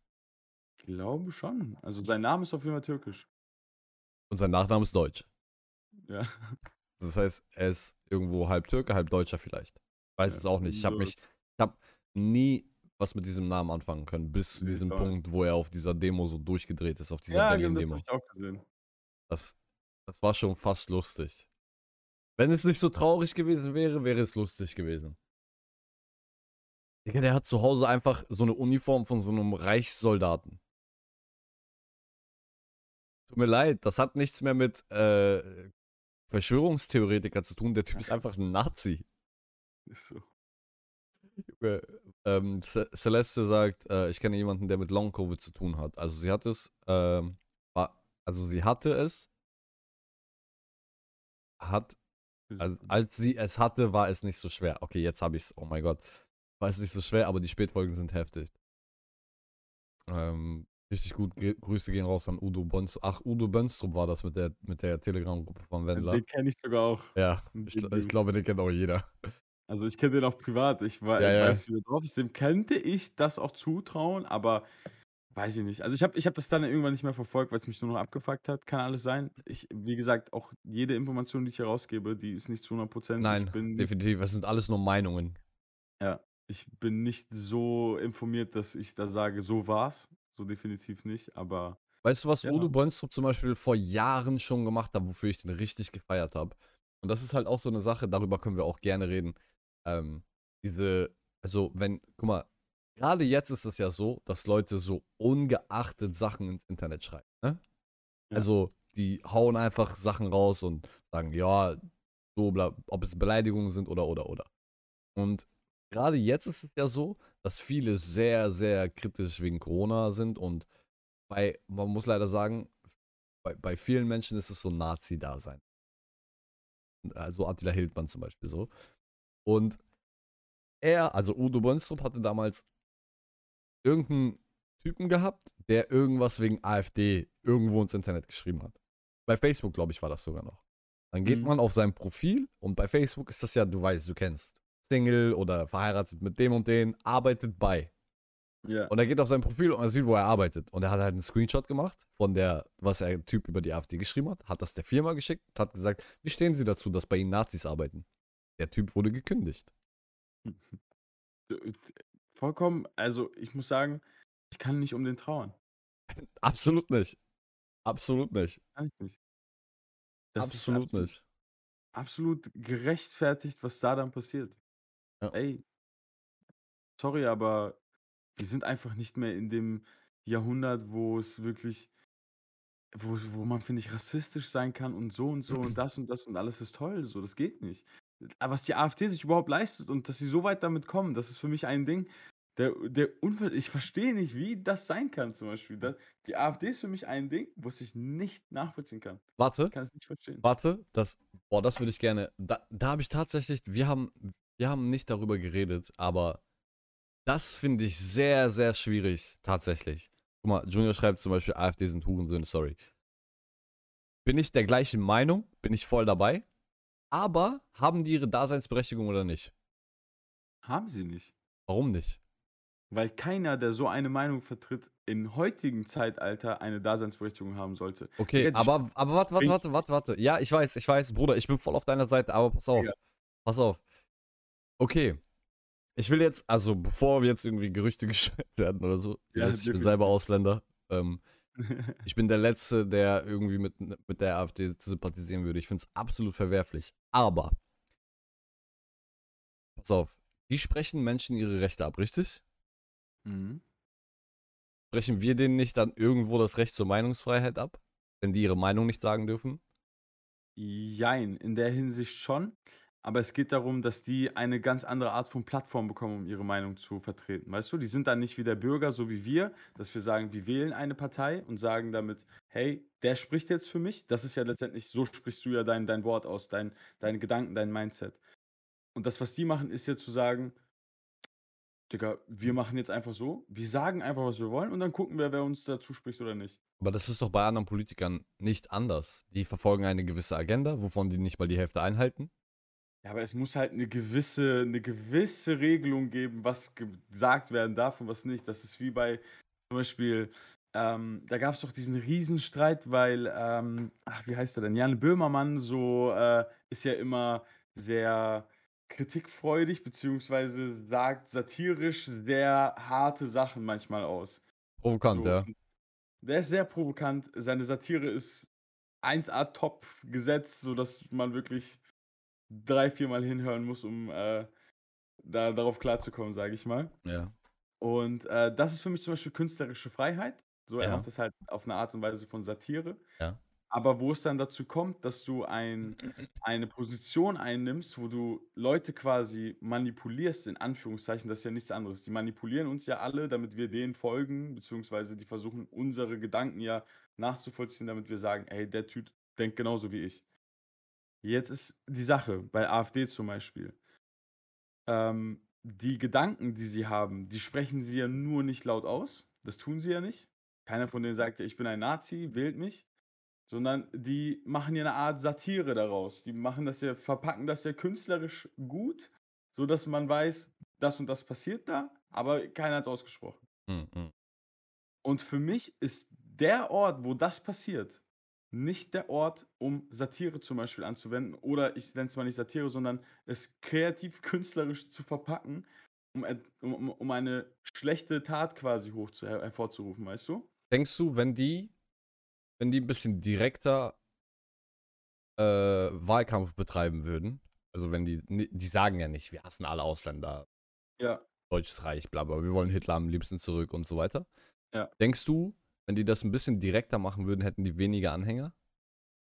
Ich glaube schon. Also sein Name ist auf jeden Fall türkisch. Und sein Nachname ist Deutsch. Ja. Das heißt, er ist irgendwo halb Türke, halb Deutscher vielleicht. Weiß Ja, es auch nicht. Ich habe mich, ich habe nie was mit diesem Namen anfangen können, bis zu diesem. Punkt, wo er auf dieser Demo so durchgedreht ist, auf dieser Ja, genau, das Berlin-Demo. habe ich auch gesehen. Das, das war schon fast lustig. Wenn es nicht so traurig gewesen wäre, wäre es lustig gewesen. Digga, der hat zu Hause einfach so eine Uniform von so einem Reichssoldaten. Tut mir leid, das hat nichts mehr mit äh, Verschwörungstheoretiker zu tun. Der Typ ist einfach ein Nazi. Ist so. Junge, ähm, Ce- Celeste sagt, äh, ich kenne jemanden, der mit Long Covid zu tun hat. Also sie hat es, ähm, war, also sie hatte es, hat, also als sie es hatte, war es nicht so schwer. Okay, jetzt habe ich es. Oh mein Gott, war es nicht so schwer, aber die Spätfolgen sind heftig. Ähm, richtig gut. Ge Grüße gehen raus an Udo Bonstrup. Ach, Udo Bonstrup war das mit der mit der Telegram-Gruppe von Wendler. Den kenne ich sogar auch. Ja, ich, ich glaube, den kennt auch jeder. Also ich kenne den auch privat. Ich, wei- Ja, ich ja. weiß, wie er drauf ist. Dem könnte ich das auch zutrauen, aber weiß ich nicht. Also ich habe ich hab das dann irgendwann nicht mehr verfolgt, weil es mich nur noch abgefuckt hat. Kann alles sein. Ich, wie gesagt, auch jede Information, die ich herausgebe, die ist nicht zu 100 Prozent. Nein, definitiv. Es sind alles nur Meinungen. Ich bin nicht so informiert, dass ich da sage, so war's. So definitiv nicht, aber Weißt du, was Ja. Udo Bonstrup zum Beispiel vor Jahren schon gemacht hat, wofür ich den richtig gefeiert habe? Und das ist halt auch so eine Sache, darüber können wir auch gerne reden. Ähm, diese, also wenn, guck mal, gerade jetzt ist es ja so, dass Leute so ungeachtet Sachen ins Internet schreiben. Ne? Ja. Also, die hauen einfach Sachen raus und sagen, ja, so, bla, ob es Beleidigungen sind oder, oder, oder. Und gerade jetzt ist es ja so, dass viele sehr, sehr kritisch wegen Corona sind und bei, man muss leider sagen, bei, bei vielen Menschen ist es so Nazi-Dasein. Also Attila Hildmann zum Beispiel so. Und er, also Udo Bonstrup, hatte damals irgendeinen Typen gehabt, der irgendwas wegen AfD irgendwo ins Internet geschrieben hat. Bei Facebook, glaube ich, war das sogar noch. Dann geht Mhm. man auf sein Profil und bei Facebook ist das ja, du weißt, du kennst. Single oder verheiratet mit dem und den, arbeitet bei. ja. Und er geht auf sein Profil und er sieht, wo er arbeitet. Und er hat halt einen Screenshot gemacht von der, was der Typ über die AfD geschrieben hat, hat das der Firma geschickt und hat gesagt, wie stehen Sie dazu, dass bei Ihnen Nazis arbeiten? Der Typ wurde gekündigt. Vollkommen, also ich muss sagen, ich kann nicht um den trauern. Absolut nicht. Absolut nicht. Kann ich nicht. Das ist absolut nicht. absolut gerechtfertigt, was da dann passiert. Ja. Ey, sorry, aber wir sind einfach nicht mehr in dem Jahrhundert, wo es wirklich, wo, wo man, finde ich, rassistisch sein kann und so und so und das und das und alles ist toll. So, das geht nicht. Aber was die AfD sich überhaupt leistet und dass sie so weit damit kommen, das ist für mich ein Ding. Der, der Unver ich verstehe nicht, wie das sein kann, zum Beispiel. Das, die AfD ist für mich ein Ding, was ich nicht nachvollziehen kann. Warte, Ich kann es nicht verstehen. warte, das, boah, das würde ich gerne, da, da habe ich tatsächlich, wir haben, wir haben nicht darüber geredet, aber das finde ich sehr, sehr schwierig, tatsächlich. Guck mal, Junior schreibt zum Beispiel, AfD sind Hurensöhne, sorry. Bin ich der gleichen Meinung, bin ich voll dabei, aber haben die ihre Daseinsberechtigung oder nicht? Haben sie nicht. Warum nicht? Weil keiner, der so eine Meinung vertritt, im heutigen Zeitalter eine Daseinsberechtigung haben sollte. Okay, aber, aber warte, warte, warte, warte, warte. Ja, ich weiß, ich weiß, Bruder, ich bin voll auf deiner Seite, aber pass auf. Digga. Pass auf. Okay. Ich will jetzt, also bevor wir jetzt irgendwie Gerüchte gescheit werden oder so, Ja, ich bin selber Ausländer. Ähm, ich bin der Letzte, der irgendwie mit, mit der AfD sympathisieren würde. Ich finde es absolut verwerflich. Aber, pass auf, die sprechen Menschen ihre Rechte ab, richtig? mhm. Sprechen wir denen nicht dann irgendwo das Recht zur Meinungsfreiheit ab? Wenn die ihre Meinung nicht sagen dürfen? Jein, in der Hinsicht schon. Aber es geht darum, dass die eine ganz andere Art von Plattform bekommen, um ihre Meinung zu vertreten. Weißt du, die sind dann nicht wie der Bürger, so wie wir, dass wir sagen, wir wählen eine Partei und sagen damit, hey, der spricht jetzt für mich. Das ist ja letztendlich, so sprichst du ja dein, dein Wort aus, dein, deine Gedanken, dein Mindset. Und das, was die machen, ist ja zu sagen, Digga, wir machen jetzt einfach so, wir sagen einfach, was wir wollen und dann gucken wir, wer uns da zuspricht oder nicht. Aber das ist doch bei anderen Politikern nicht anders. Die verfolgen eine gewisse Agenda, wovon die nicht mal die Hälfte einhalten. Ja, aber es muss halt eine gewisse, eine gewisse Regelung geben, was gesagt werden darf und was nicht. Das ist wie bei zum Beispiel, ähm, da gab es doch diesen Riesenstreit, weil, ähm, ach, wie heißt er denn? Jan Böhmermann so äh, ist ja immer sehr kritikfreudig, beziehungsweise sagt satirisch sehr harte Sachen manchmal aus. Provokant, So, ja. der ist sehr provokant. Seine Satire ist 1A top gesetzt, sodass man wirklich drei, viermal hinhören muss, um äh, da, darauf klarzukommen, sage ich mal. Ja. Und äh, das ist für mich zum Beispiel künstlerische Freiheit. So, er Ja. macht das halt auf eine Art und Weise von Satire. Ja. Aber wo es dann dazu kommt, dass du ein, eine Position einnimmst, wo du Leute quasi manipulierst, in Anführungszeichen, das ist ja nichts anderes. Die manipulieren uns ja alle, damit wir denen folgen, beziehungsweise die versuchen unsere Gedanken ja nachzuvollziehen, damit wir sagen, hey, der Typ denkt genauso wie ich. Jetzt ist die Sache, bei AfD zum Beispiel. Ähm, die Gedanken, die sie haben, die sprechen sie ja nur nicht laut aus. Das tun sie ja nicht. Keiner von denen sagt ja, ich bin ein Nazi, wählt mich. Sondern die machen ja eine Art Satire daraus. Die machen das ja, verpacken das ja künstlerisch gut, sodass man weiß, das und das passiert da, aber keiner hat es ausgesprochen. Hm, hm. Und für mich ist der Ort, wo das passiert, nicht der Ort, um Satire zum Beispiel anzuwenden. Oder ich nenne es mal nicht Satire, sondern es kreativ, künstlerisch zu verpacken, um, um, um- eine schlechte Tat quasi hoch zu, her hervorzurufen, weißt du? Denkst du, wenn die, wenn die ein bisschen direkter äh, Wahlkampf betreiben würden, also wenn die, die sagen ja nicht, wir hassen alle Ausländer, Ja. Deutsches Reich, bla bla, wir wollen Hitler am liebsten zurück und so weiter. Ja. Denkst du, wenn die das ein bisschen direkter machen würden, hätten die weniger Anhänger?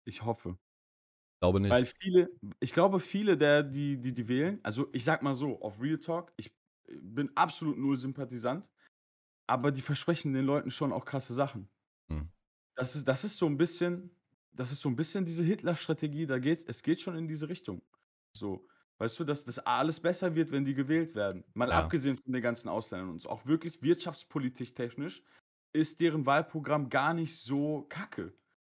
Ich hoffe. Glaube nicht. Weil viele, ich glaube, viele der, die, die, die wählen, also ich sag mal so, auf Real Talk, ich bin absolut null Sympathisant, aber die versprechen den Leuten schon auch krasse Sachen. Hm. Das ist, das ist so ein bisschen, das ist so ein bisschen diese Hitler-Strategie, da geht, es geht schon in diese Richtung. So, weißt du, dass das alles besser wird, wenn die gewählt werden. Mal Ja. abgesehen von den ganzen Ausländern und so. Auch wirklich wirtschaftspolitisch technisch ist deren Wahlprogramm gar nicht so kacke,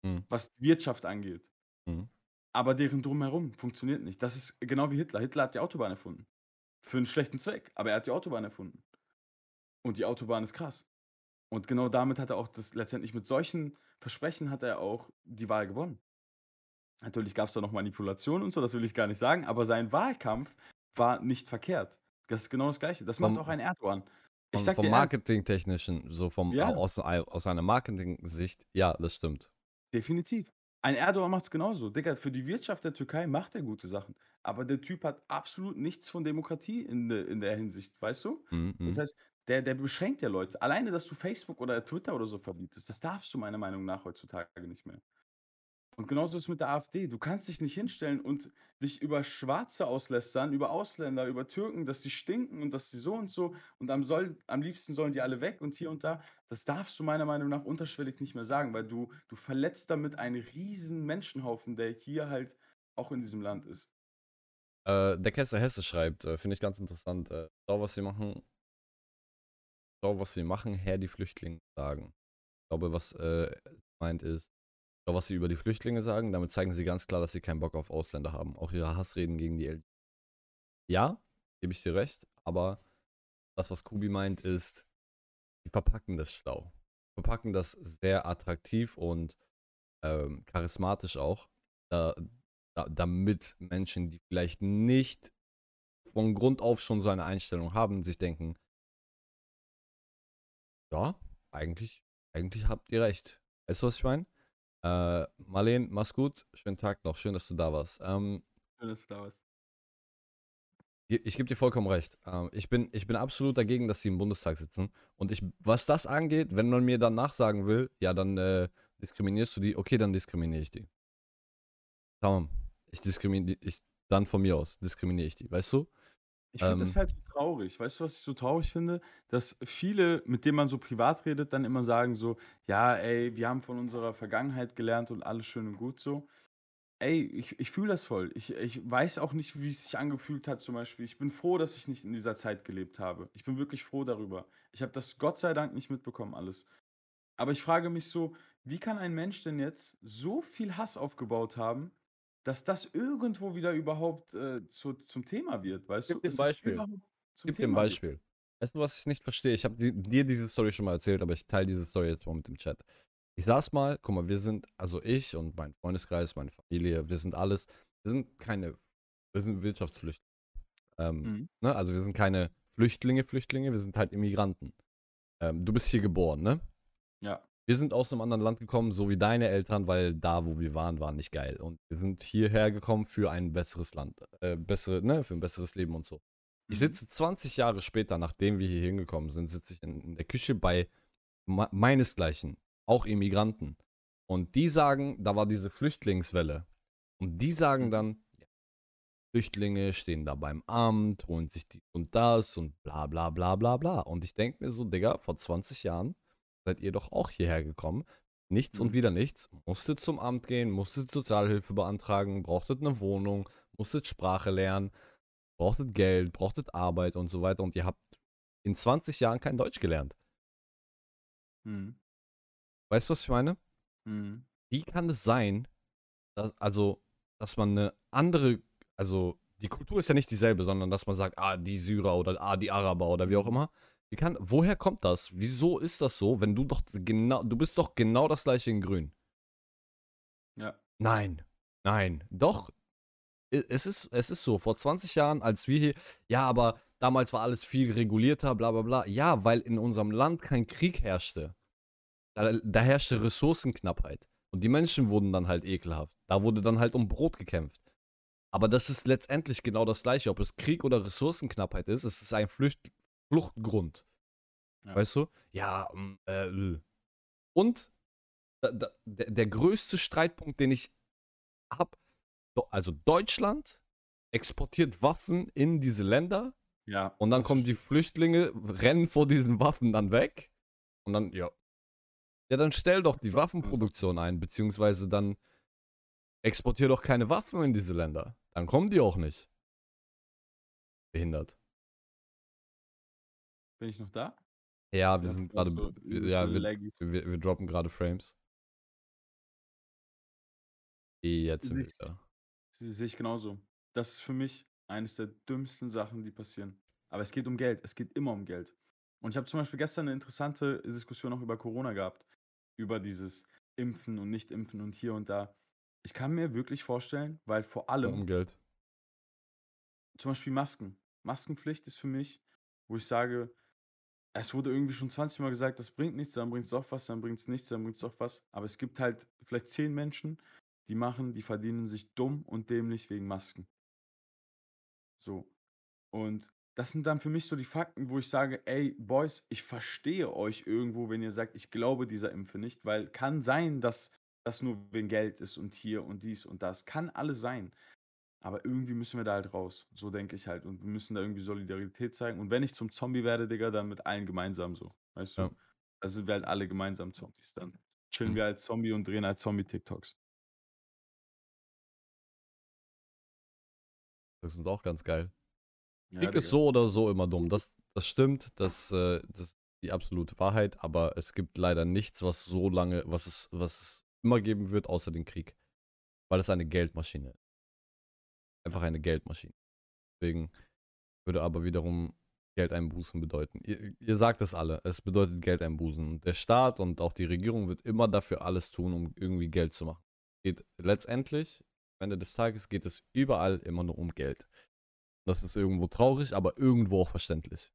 Hm. was Wirtschaft angeht. Hm. Aber deren Drumherum funktioniert nicht. Das ist genau wie Hitler. Hitler hat die Autobahn erfunden. Für einen schlechten Zweck. Aber er hat die Autobahn erfunden. Und die Autobahn ist krass. Und genau damit hat er auch das letztendlich mit solchen Versprechen hat er auch die Wahl gewonnen. Natürlich gab es da noch Manipulationen und so, das will ich gar nicht sagen, aber sein Wahlkampf war nicht verkehrt. Das ist genau das Gleiche. Das macht auch ein Erdogan. Von, vom ernst, Marketingtechnischen, so vom Ja. aus, aus einer Marketing-Sicht, ja, das stimmt. definitiv. Ein Erdogan macht es genauso. Digga, für die Wirtschaft der Türkei macht er gute Sachen. Aber der Typ hat absolut nichts von Demokratie in, de, in der Hinsicht, weißt du? Mhm, mhm. Das heißt, der, der beschränkt ja Leute. Alleine, dass du Facebook oder Twitter oder so verbietest, das darfst du meiner Meinung nach heutzutage nicht mehr. Und genauso ist es mit der AfD. Du kannst dich nicht hinstellen und dich über Schwarze auslästern, über Ausländer, über Türken, dass die stinken und dass die so und so und am, soll, am liebsten sollen die alle weg und hier und da. Das darfst du meiner Meinung nach unterschwellig nicht mehr sagen, weil du, du verletzt damit einen riesen Menschenhaufen, der hier halt auch in diesem Land ist. Äh, der Kessler Hesse schreibt, äh, finde ich ganz interessant, äh, schau, was sie machen, schau, was sie machen, Herr, die Flüchtlinge sagen. Ich glaube, was äh, meint ist, was sie über die Flüchtlinge sagen, damit zeigen sie ganz klar, dass sie keinen Bock auf Ausländer haben. Auch ihre Hassreden gegen die LGBT. Ja, gebe ich dir recht, aber das, was Kubi meint, ist, die verpacken das schlau. Verpacken das sehr attraktiv und ähm, charismatisch auch, da, da, damit Menschen, die vielleicht nicht von Grund auf schon so eine Einstellung haben, sich denken, ja, eigentlich, eigentlich habt ihr recht. Weißt du, was ich meine? Äh, Marleen, mach's gut. Schönen Tag noch. Schön, dass du da warst. Ähm, Schön, dass du da warst. ich ich gebe dir vollkommen recht. Ähm, ich, bin, ich bin absolut dagegen, dass sie im Bundestag sitzen. Und ich, was das angeht, wenn man mir dann nachsagen will, ja, dann äh, diskriminierst du die, okay, dann diskriminiere ich die. Tamam. Ich diskriminiere, ich, dann von mir aus diskriminiere ich die, weißt du? Ich finde Ähm. das halt so traurig. Weißt du, was ich so traurig finde? Dass viele, mit denen man so privat redet, dann immer sagen so, ja, ey, wir haben von unserer Vergangenheit gelernt und alles schön und gut so. ey, ich, ich fühle das voll. Ich, ich weiß auch nicht, wie es sich angefühlt hat, zum Beispiel. Ich bin froh, dass ich nicht in dieser Zeit gelebt habe. Ich bin wirklich froh darüber. Ich habe das Gott sei Dank nicht mitbekommen, alles. Aber ich frage mich so, wie kann ein Mensch denn jetzt so viel Hass aufgebaut haben, dass das irgendwo wieder überhaupt äh, zu, zum Thema wird, weißt Gib du? dir ein Beispiel. Gib dir ein Thema wird. Beispiel. Weißt du, was ich nicht verstehe? Ich habe dir diese Story schon mal erzählt, aber ich teile diese Story jetzt mal mit dem Chat. Ich saß mal, guck mal, wir sind, also ich und mein Freundeskreis, meine Familie, wir sind alles, wir sind keine, wir sind Wirtschaftsflüchtlinge. Ähm, Mhm. ne? Also wir sind keine Flüchtlinge, Flüchtlinge, wir sind halt Immigranten. Ähm, du bist hier geboren, ne? Ja. Wir sind aus einem anderen Land gekommen, so wie deine Eltern, weil da, wo wir waren, war nicht geil. Und wir sind hierher gekommen für ein besseres Land, äh, bessere, ne, für ein besseres Leben und so. Ich Mhm. sitze 20 Jahre später, nachdem wir hier hingekommen sind, sitze ich in, in der Küche bei me- meinesgleichen, auch Immigranten. Und die sagen, da war diese Flüchtlingswelle. Und die sagen Mhm. dann, ja, Flüchtlinge stehen da beim Amt, holen sich dies und das und bla bla bla bla bla. Und ich denke mir so, Digga, vor 20 Jahren seid ihr doch auch hierher gekommen. Nichts und Mhm. wieder nichts. Musstet zum Amt gehen, musstet Sozialhilfe beantragen, brauchtet eine Wohnung, musstet Sprache lernen, brauchtet Geld, brauchtet Arbeit und so weiter. Und ihr habt in 20 Jahren kein Deutsch gelernt. Mhm. Weißt du, was ich meine? Mhm. Wie kann es sein, dass, also, dass man eine andere, also die Kultur ist ja nicht dieselbe, sondern dass man sagt, ah, die Syrer oder ah, die Araber oder wie auch immer. Wie kann, woher kommt das? Wieso ist das so, wenn du doch genau, du bist doch genau das gleiche in Grün? Ja. Nein, nein, doch. Es ist, es ist so, vor 20 Jahren, als wir hier, ja, aber damals war alles viel regulierter, bla bla bla. Ja, weil in unserem Land kein Krieg herrschte. Da, da herrschte Ressourcenknappheit. Und die Menschen wurden dann halt ekelhaft. Da wurde dann halt um Brot gekämpft. Aber das ist letztendlich genau das gleiche. Ob es Krieg oder Ressourcenknappheit ist, es ist ein Flücht Fluchtgrund. Ja. Weißt du? Ja, mm, äh, und da, da, der, größte Streitpunkt, den ich habe, also Deutschland exportiert Waffen in diese Länder Ja. und dann kommen die Flüchtlinge, rennen vor diesen Waffen dann weg und dann, ja. Ja, dann stell doch die Waffenproduktion ein, beziehungsweise dann exportier doch keine Waffen in diese Länder. Dann kommen die auch nicht. Behindert. Bin ich noch da? Ja, wir Ja, sind gerade so- ja, wir, wir, wir droppen gerade Frames. Jetzt sind wir. Das sehe ich genauso. Das ist für mich eines der dümmsten Sachen, die passieren. Aber es geht um Geld. Es geht immer um Geld. Und ich habe zum Beispiel gestern eine interessante Diskussion auch über Corona gehabt. Über dieses Impfen und Nicht-Impfen und hier und da. Ich kann mir wirklich vorstellen, weil vor allem Um Geld. zum Beispiel Masken. Maskenpflicht ist für mich, wo ich sage, es wurde irgendwie schon 20 Mal gesagt, das bringt nichts, dann bringt es doch was, dann bringt es nichts, dann bringt es doch was. Aber es gibt halt vielleicht 10 Menschen, die machen, die verdienen sich dumm und dämlich wegen Masken. So. Und das sind dann für mich so die Fakten, wo ich sage, ey, Boys, ich verstehe euch irgendwo, wenn ihr sagt, ich glaube dieser Impfe nicht, weil kann sein, dass das nur wegen Geld ist und hier und dies und das. Kann alles sein. Aber irgendwie müssen wir da halt raus. So denke ich halt. Und wir müssen da irgendwie Solidarität zeigen. Und wenn ich zum Zombie werde, Digga, dann mit allen gemeinsam so. Weißt du? Ja. Also sind wir halt alle gemeinsam Zombies. Dann chillen Mhm. wir als Zombie und drehen als Zombie-TikToks. Das sind auch ganz geil. Ja, Krieg ist so oder so immer dumm. Das, das stimmt, das, äh, das ist die absolute Wahrheit, aber es gibt leider nichts, was so lange, was es, was es immer geben wird, außer den Krieg. Weil es eine Geldmaschine ist. Einfach eine Geldmaschine. Deswegen würde aber wiederum Geldeinbußen bedeuten. Ihr, ihr sagt es alle, es bedeutet Geldeinbußen. Der Staat und auch die Regierung wird immer dafür alles tun, um irgendwie Geld zu machen. Geht letztendlich, am Ende des Tages geht es überall immer nur um Geld. Das ist irgendwo traurig, aber irgendwo auch verständlich.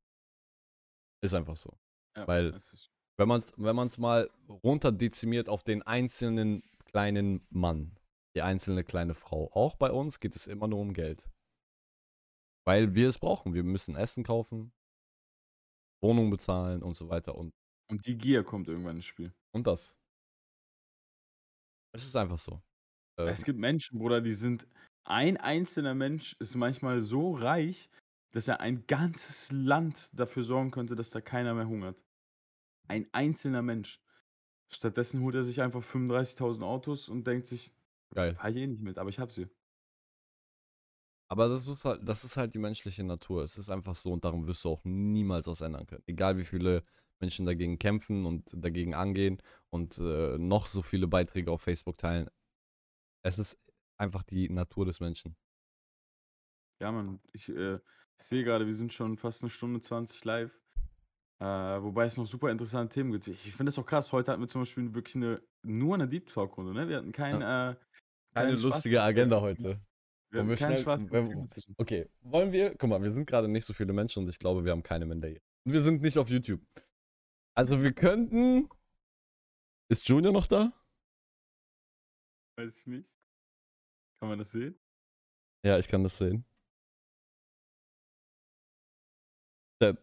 Ist einfach so. Ja, weil- Wenn man es wenn man's mal runterdezimiert auf den einzelnen kleinen Mann, die einzelne kleine Frau, auch bei uns geht es immer nur um Geld. Weil wir es brauchen. Wir müssen Essen kaufen, Wohnung bezahlen und so weiter und, und die Gier kommt irgendwann ins Spiel. und das. Es ist einfach so. Ähm, Es gibt Menschen, Bruder, die sind. Ein einzelner Mensch ist manchmal so reich, dass er ein ganzes Land dafür sorgen könnte, dass da keiner mehr hungert. Ein einzelner Mensch. Stattdessen holt er sich einfach 35.000 Autos und denkt sich, Geil. Fahr ich eh nicht mit, aber ich hab sie. Aber das ist halt, das ist halt die menschliche Natur. Es ist einfach so und darum wirst du auch niemals was ändern können. Egal wie viele Menschen dagegen kämpfen und dagegen angehen und äh, noch so viele Beiträge auf Facebook teilen. Es ist einfach die Natur des Menschen. Ja, Mann, ich, äh, ich sehe gerade, wir sind schon fast eine Stunde 20 live. Äh, wobei es noch super interessante Themen gibt. Ich, finde es auch krass. Heute hatten wir zum Beispiel wirklich eine, nur eine Deep Talk-Runde, ne? Wir hatten kein, äh, Keine lustige Spaß- Agenda heute. Wir wir schnell- Spaß wollen- Okay, wollen wir, guck mal, wir sind gerade nicht so viele Menschen und ich glaube, wir haben keine Minderjährigen. Und wir sind nicht auf YouTube. Also wir könnten. Ist Junior noch da? Weiß ich nicht. Kann man das sehen? Ja, ich kann das sehen. Chat,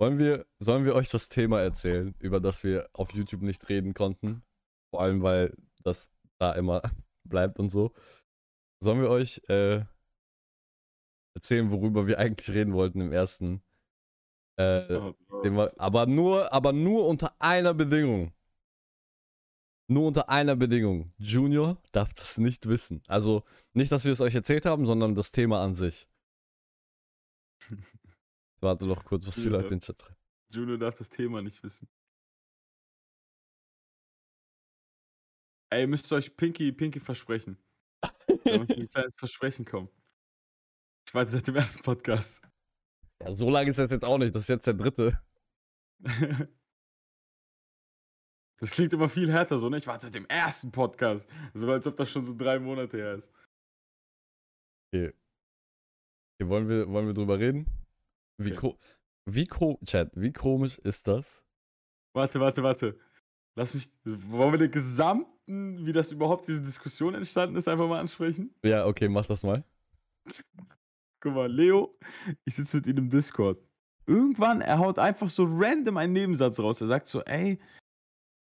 Wollen wir, sollen wir euch das Thema erzählen, über das wir auf YouTube nicht reden konnten? Vor allem, weil das da immer bleibt und so. Sollen wir euch äh, erzählen, worüber wir eigentlich reden wollten im ersten? Äh, Oh, wir, aber nur, aber nur unter einer Bedingung. Nur unter einer Bedingung. Junior darf das nicht wissen. Also nicht, dass wir es euch erzählt haben, sondern das Thema an sich. Warte doch kurz, was die. Leute in den Chat schreiben. Junior darf das Thema nicht wissen. Ey, ihr müsst euch Pinky, Pinky versprechen. Da muss ein kleines Versprechen kommen. Ich warte seit dem ersten Podcast. Ja, so lange ist das jetzt auch nicht. Das ist jetzt der dritte. Das klingt immer viel härter so, ne? Ich warte seit dem ersten Podcast. So als ob das schon so drei Monate her ist. Okay, wollen, wir, wollen wir drüber reden? Wie, Okay. wie, Chat, wie komisch ist das? Warte, warte, warte. Lass mich. Wollen wir den gesamten, wie das überhaupt diese Diskussion entstanden ist, einfach mal ansprechen? Ja, okay, mach das mal. Guck mal, Leo, ich sitze mit ihm im Discord. Irgendwann, er haut einfach so random einen Nebensatz raus. Er sagt so, ey,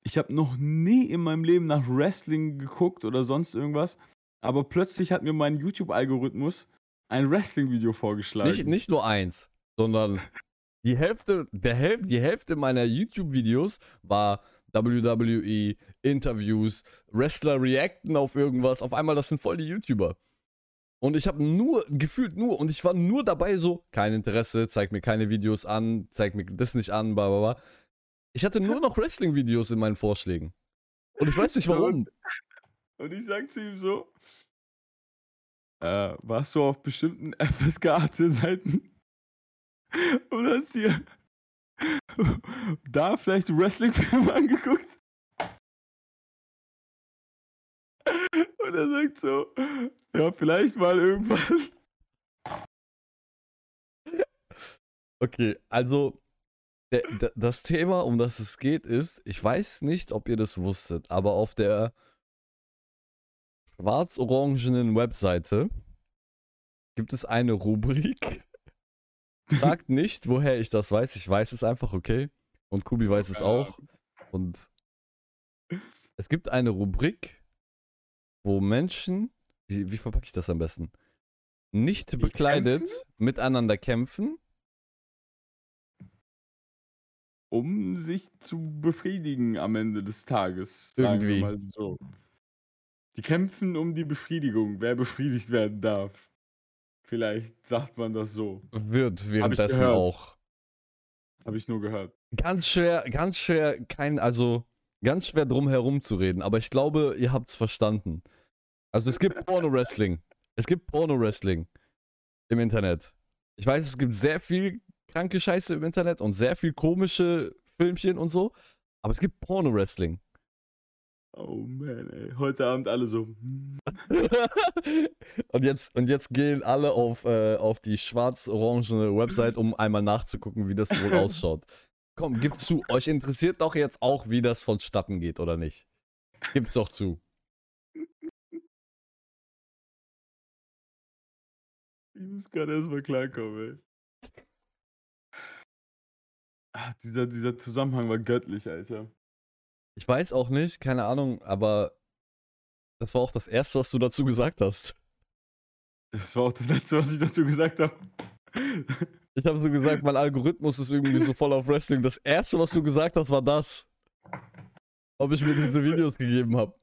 ich habe noch nie in meinem Leben nach Wrestling geguckt oder sonst irgendwas, aber plötzlich hat mir mein YouTube-Algorithmus ein Wrestling-Video vorgeschlagen. Nicht, nicht nur eins, sondern die Hälfte, der Häl die Hälfte meiner YouTube-Videos war WWE, Interviews, Wrestler reacten auf irgendwas. Auf einmal, das sind voll die YouTuber. Und ich habe nur, gefühlt nur, und ich war nur dabei so, kein Interesse, zeig mir keine Videos an, zeig mir das nicht an, bla bla bla. Ich hatte nur noch Wrestling-Videos in meinen Vorschlägen. Und ich weiß nicht warum. Und ich sag zu ihm so, äh, warst du auf bestimmten FSK-Seiten? Und hast dir da vielleicht Wrestling-Filme angeguckt? Und er sagt so, ja, vielleicht mal irgendwann. Okay, also das Thema, um das es geht, ist, ich weiß nicht, ob ihr das wusstet, aber auf der schwarz-orangenen Webseite gibt es eine Rubrik. Fragt nicht, woher ich das weiß. Ich weiß es einfach, okay? Und Kubi weiß es auch. Und es gibt eine Rubrik, wo Menschen, wie, wie verpacke ich das am besten? Nicht Die bekleidet kämpfen? miteinander kämpfen Um sich zu befriedigen am Ende des Tages. Sagen Irgendwie. Wir mal so. Die kämpfen um die Befriedigung, wer befriedigt werden darf. Vielleicht sagt man das so. Wird währenddessen gehört. auch. Habe ich nur gehört. Ganz schwer, ganz schwer, kein, also ganz schwer drum herum zu reden, aber ich glaube, ihr habt's verstanden. Also es gibt Porno-Wrestling. Es gibt Porno-Wrestling im Internet. Ich weiß, es gibt sehr viel kranke Scheiße im Internet und sehr viel komische Filmchen und so, aber es gibt Porno-Wrestling. Oh man, ey. Heute Abend alle so. hm. und, jetzt, und jetzt gehen alle auf, äh, auf die schwarz-orangene Website, um einmal nachzugucken, wie das wohl ausschaut. Komm, gib zu, euch interessiert doch jetzt auch, wie das vonstatten geht, oder nicht? Gibt's doch zu. Ich muss gerade erstmal klarkommen, ey. Ah, dieser, dieser Zusammenhang war göttlich, Alter. Ich weiß auch nicht, keine Ahnung, aber das war auch das Erste, was du dazu gesagt hast. Das war auch das Letzte, was ich dazu gesagt habe. Ich habe so gesagt, mein Algorithmus ist irgendwie so voll auf Wrestling. Das Erste, was du gesagt hast, war das. Ob ich mir diese Videos gegeben habe.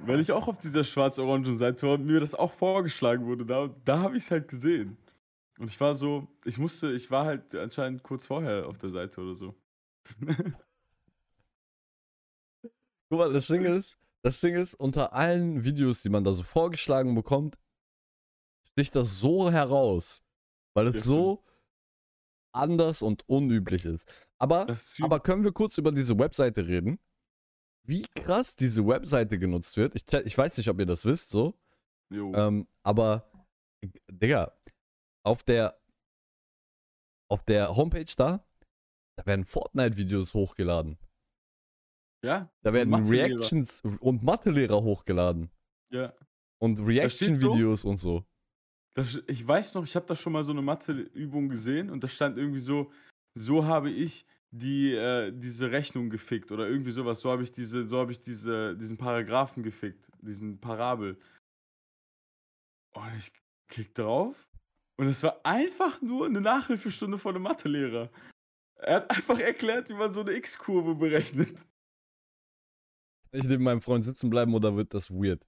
Weil ich auch auf dieser schwarz-orangen Seite war und mir das auch vorgeschlagen wurde. Da, da habe ich es halt gesehen. Und ich war so, ich musste, ich war halt anscheinend kurz vorher auf der Seite oder so. Guck mal, das Ding ist, das Ding ist, unter allen Videos, die man da so vorgeschlagen bekommt, sticht das so heraus. Weil es Ja, so anders und unüblich ist. Aber, ist aber können wir kurz über diese Webseite reden? Wie krass diese Webseite genutzt wird. Ich, ich weiß nicht, ob ihr das wisst, so. Ähm, aber, Digga, auf der, auf der Homepage da, da werden Fortnite-Videos hochgeladen. ja? Da werden Mathelehrer. Reactions und Mathelehrer hochgeladen. Ja. Und so? Reaction-Videos und so. Das, ich weiß noch, ich habe da schon mal so eine Mathe-Übung gesehen und da stand irgendwie so, so habe ich die, äh, diese Rechnung gefickt oder irgendwie sowas. So habe ich diese, so habe ich diese, diesen Paragraphen gefickt, diesen Parabel. Und ich klick drauf und es war einfach nur eine Nachhilfestunde von einem Mathelehrer. Er hat einfach erklärt, wie man so eine X-Kurve berechnet. Ich neben meinem Freund sitzen bleiben oder wird das weird?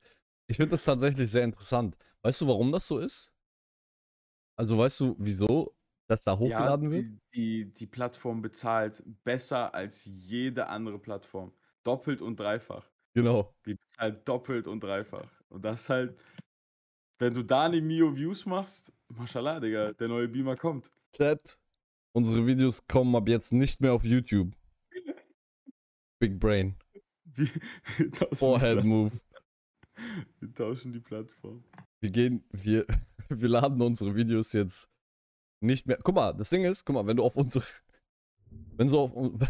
Ich finde das tatsächlich sehr interessant. Weißt du, warum das so ist? Also weißt du, wieso das da hochgeladen ja, wird? die, die, die Plattform bezahlt besser als jede andere Plattform. Doppelt und dreifach. Genau. Die bezahlt doppelt und dreifach. Und das halt, wenn du da eine Mio Views machst, mashallah, Digga, der neue Beamer kommt. Chat, unsere Videos kommen ab jetzt nicht mehr auf YouTube. Big Brain. Forehead Move. Wir tauschen die Plattform. Wir gehen, wir, wir laden unsere Videos jetzt nicht mehr. Guck mal, das Ding ist, guck mal, wenn du auf unsere. Wenn du auf.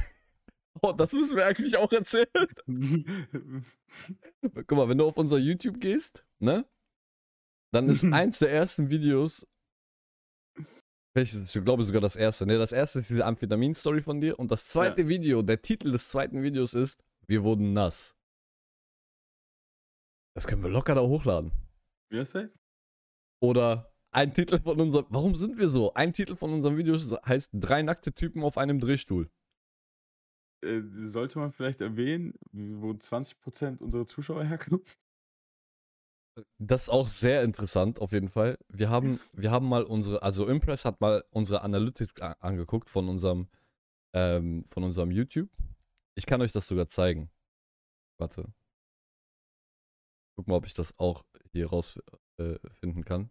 Oh, das müssen wir eigentlich auch erzählen. Guck mal, wenn du auf unser YouTube gehst, ne? Dann ist eins der ersten Videos. Welches? Ich glaube sogar das erste. Ne, das erste ist diese Amphetamin-Story von dir. Und das zweite Video, der Titel des zweiten Videos ist Wir wurden nass. Das können wir locker da hochladen. Wie heißt der? Oder ein Titel von unserem. Warum sind wir so? Ein Titel von unserem Video heißt Drei nackte Typen auf einem Drehstuhl. Äh, sollte man vielleicht erwähnen, wo 20% unserer Zuschauer herkommen? Das ist auch sehr interessant, auf jeden Fall. Wir haben, wir haben mal unsere, also Impress hat mal unsere Analytics angeguckt von unserem, ähm, von unserem YouTube. Ich kann euch das sogar zeigen. Warte. Guck mal, ob ich das auch hier rausfinden äh, kann.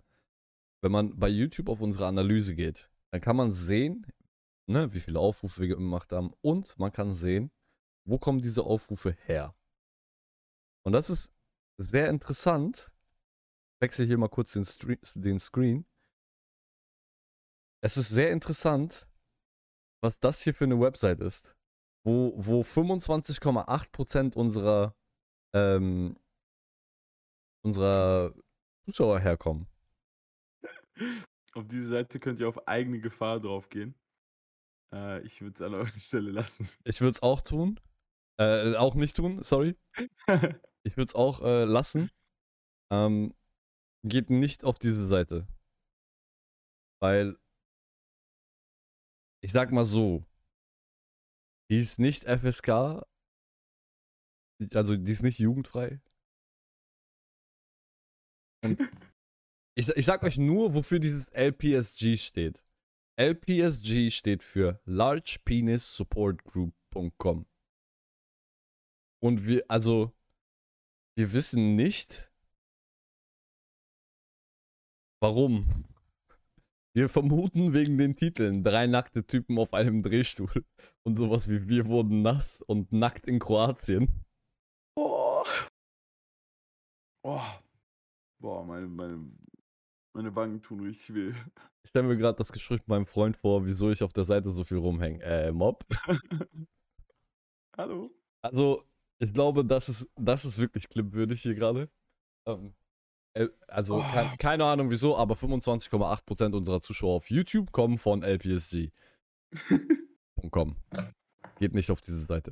Wenn man bei YouTube auf unsere Analyse geht, dann kann man sehen, ne, wie viele Aufrufe wir gemacht haben und man kann sehen, wo kommen diese Aufrufe her. Und das ist sehr interessant. Ich wechsle hier mal kurz den, Stre den Screen. Es ist sehr interessant, was das hier für eine Website ist, wo, wo 25,8% unserer, ähm, unserer Zuschauer herkommen. Auf diese Seite könnt ihr auf eigene Gefahr draufgehen. Äh, ich würde es an eurer Stelle lassen. Ich würde es auch tun. Äh, auch nicht tun, sorry. Ich würde es auch äh, lassen. Ähm, geht nicht auf diese Seite. Weil, ich sag mal so, die ist nicht FSK, also die ist nicht jugendfrei. Und ich, ich sag euch nur, wofür dieses LPSG steht. LPSG steht für Large Penis Support Group.com. Und wir, also, wir wissen nicht, warum. Wir vermuten wegen den Titeln drei nackte Typen auf einem Drehstuhl und sowas wie wir wurden nass und nackt in Kroatien. Oh. Oh. Boah, meine, meine, meine Wangen tun richtig weh. Ich stelle mir gerade das Gespräch mit meinem Freund vor, wieso ich auf der Seite so viel rumhänge. Äh, Mob? Hallo? Also, ich glaube, das ist, das ist wirklich clipwürdig hier gerade. Ähm, äh, also, Oh. kein, keine Ahnung wieso, aber 25,8% unserer Zuschauer auf YouTube kommen von LPSG.com. Geht nicht auf diese Seite.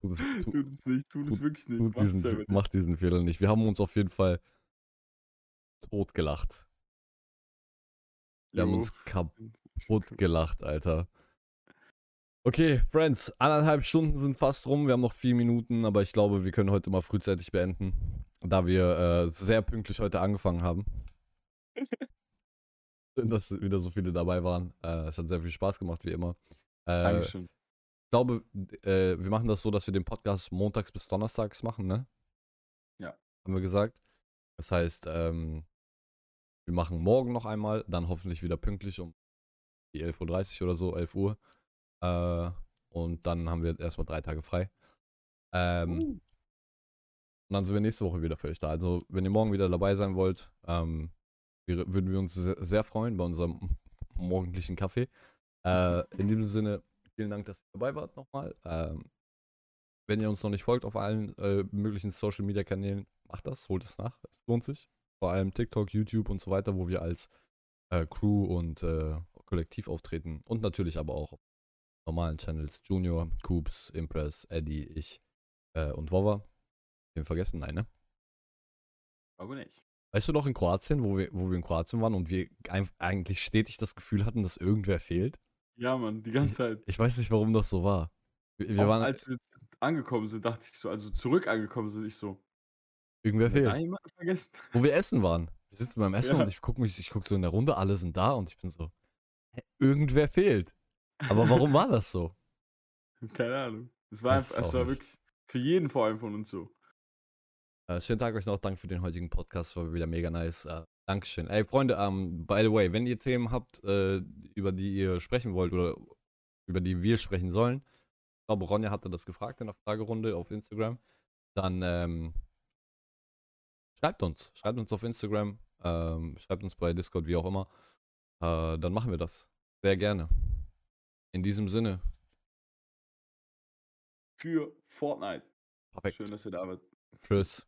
Tut es, tu, Tut es nicht, tut es tut- wirklich nicht. tut diesen, macht diesen Fehler nicht. Wir haben uns auf jeden Fall totgelacht. Wir haben uns kaputt gelacht, Alter. Okay, Friends, anderthalb Stunden sind fast rum. Wir haben noch vier Minuten, aber ich glaube, wir können heute mal frühzeitig beenden. da wir äh, sehr pünktlich heute angefangen haben. Schön, dass wieder so viele dabei waren. Äh, es hat sehr viel Spaß gemacht, wie immer. Äh, Dankeschön. ich glaube, äh, wir machen das so, dass wir den Podcast montags bis donnerstags machen, ne? Ja. Haben wir gesagt. Das heißt, ähm, wir machen morgen noch einmal, dann hoffentlich wieder pünktlich um die 11.30 Uhr oder so, 11 Uhr. Äh, und dann haben wir erstmal drei Tage frei. Ähm, Uh. Und dann sind wir nächste Woche wieder für euch da. Also, wenn ihr morgen wieder dabei sein wollt, ähm, wir, würden wir uns sehr, sehr freuen bei unserem morgendlichen Kaffee. Äh, in diesem Sinne, vielen Dank, dass ihr dabei wart nochmal. Ähm, wenn ihr uns noch nicht folgt auf allen äh, möglichen Social Media Kanälen, macht das, holt es nach. Es lohnt sich. Vor allem TikTok, YouTube und so weiter, wo wir als äh, Crew und äh, Kollektiv auftreten. Und natürlich aber auch auf normalen Channels. Junior, Coops, Impress, Eddie, ich äh, und Wova. Den vergessen? Nein, ne? Aber nicht. Weißt du noch in Kroatien, wo wir, wo wir in Kroatien waren und wir eigentlich stetig das Gefühl hatten, dass irgendwer fehlt? Ja, Mann, die ganze Zeit. Ich weiß nicht, warum das so war. Wir, wir waren, als wir angekommen sind, dachte ich so, also zurück angekommen sind, ich so, irgendwer da fehlt. jemanden vergessen? Wo wir essen waren. Wir sitzen beim Essen Ja. und ich gucke mich, ich gucke so in der Runde, alle sind da und ich bin so, hä, irgendwer fehlt. Aber warum war das so? Keine Ahnung. Es war, einfach, es war wirklich für jeden vor allem von uns so. Äh, schönen Tag euch noch, danke für den heutigen Podcast, war wieder mega nice. Äh, Dankeschön. Ey, Freunde, ähm, by the way, wenn ihr Themen habt, äh, über die ihr sprechen wollt oder über die wir sprechen sollen, ich glaube, Ronja hatte das gefragt in der Fragerunde auf Instagram, dann ähm, schreibt uns. Schreibt uns auf Instagram, ähm, schreibt uns bei Discord, wie auch immer. Äh, dann machen wir das. Sehr gerne. In diesem Sinne, Für Fortnite. perfekt. Schön, dass ihr da wart. Tschüss.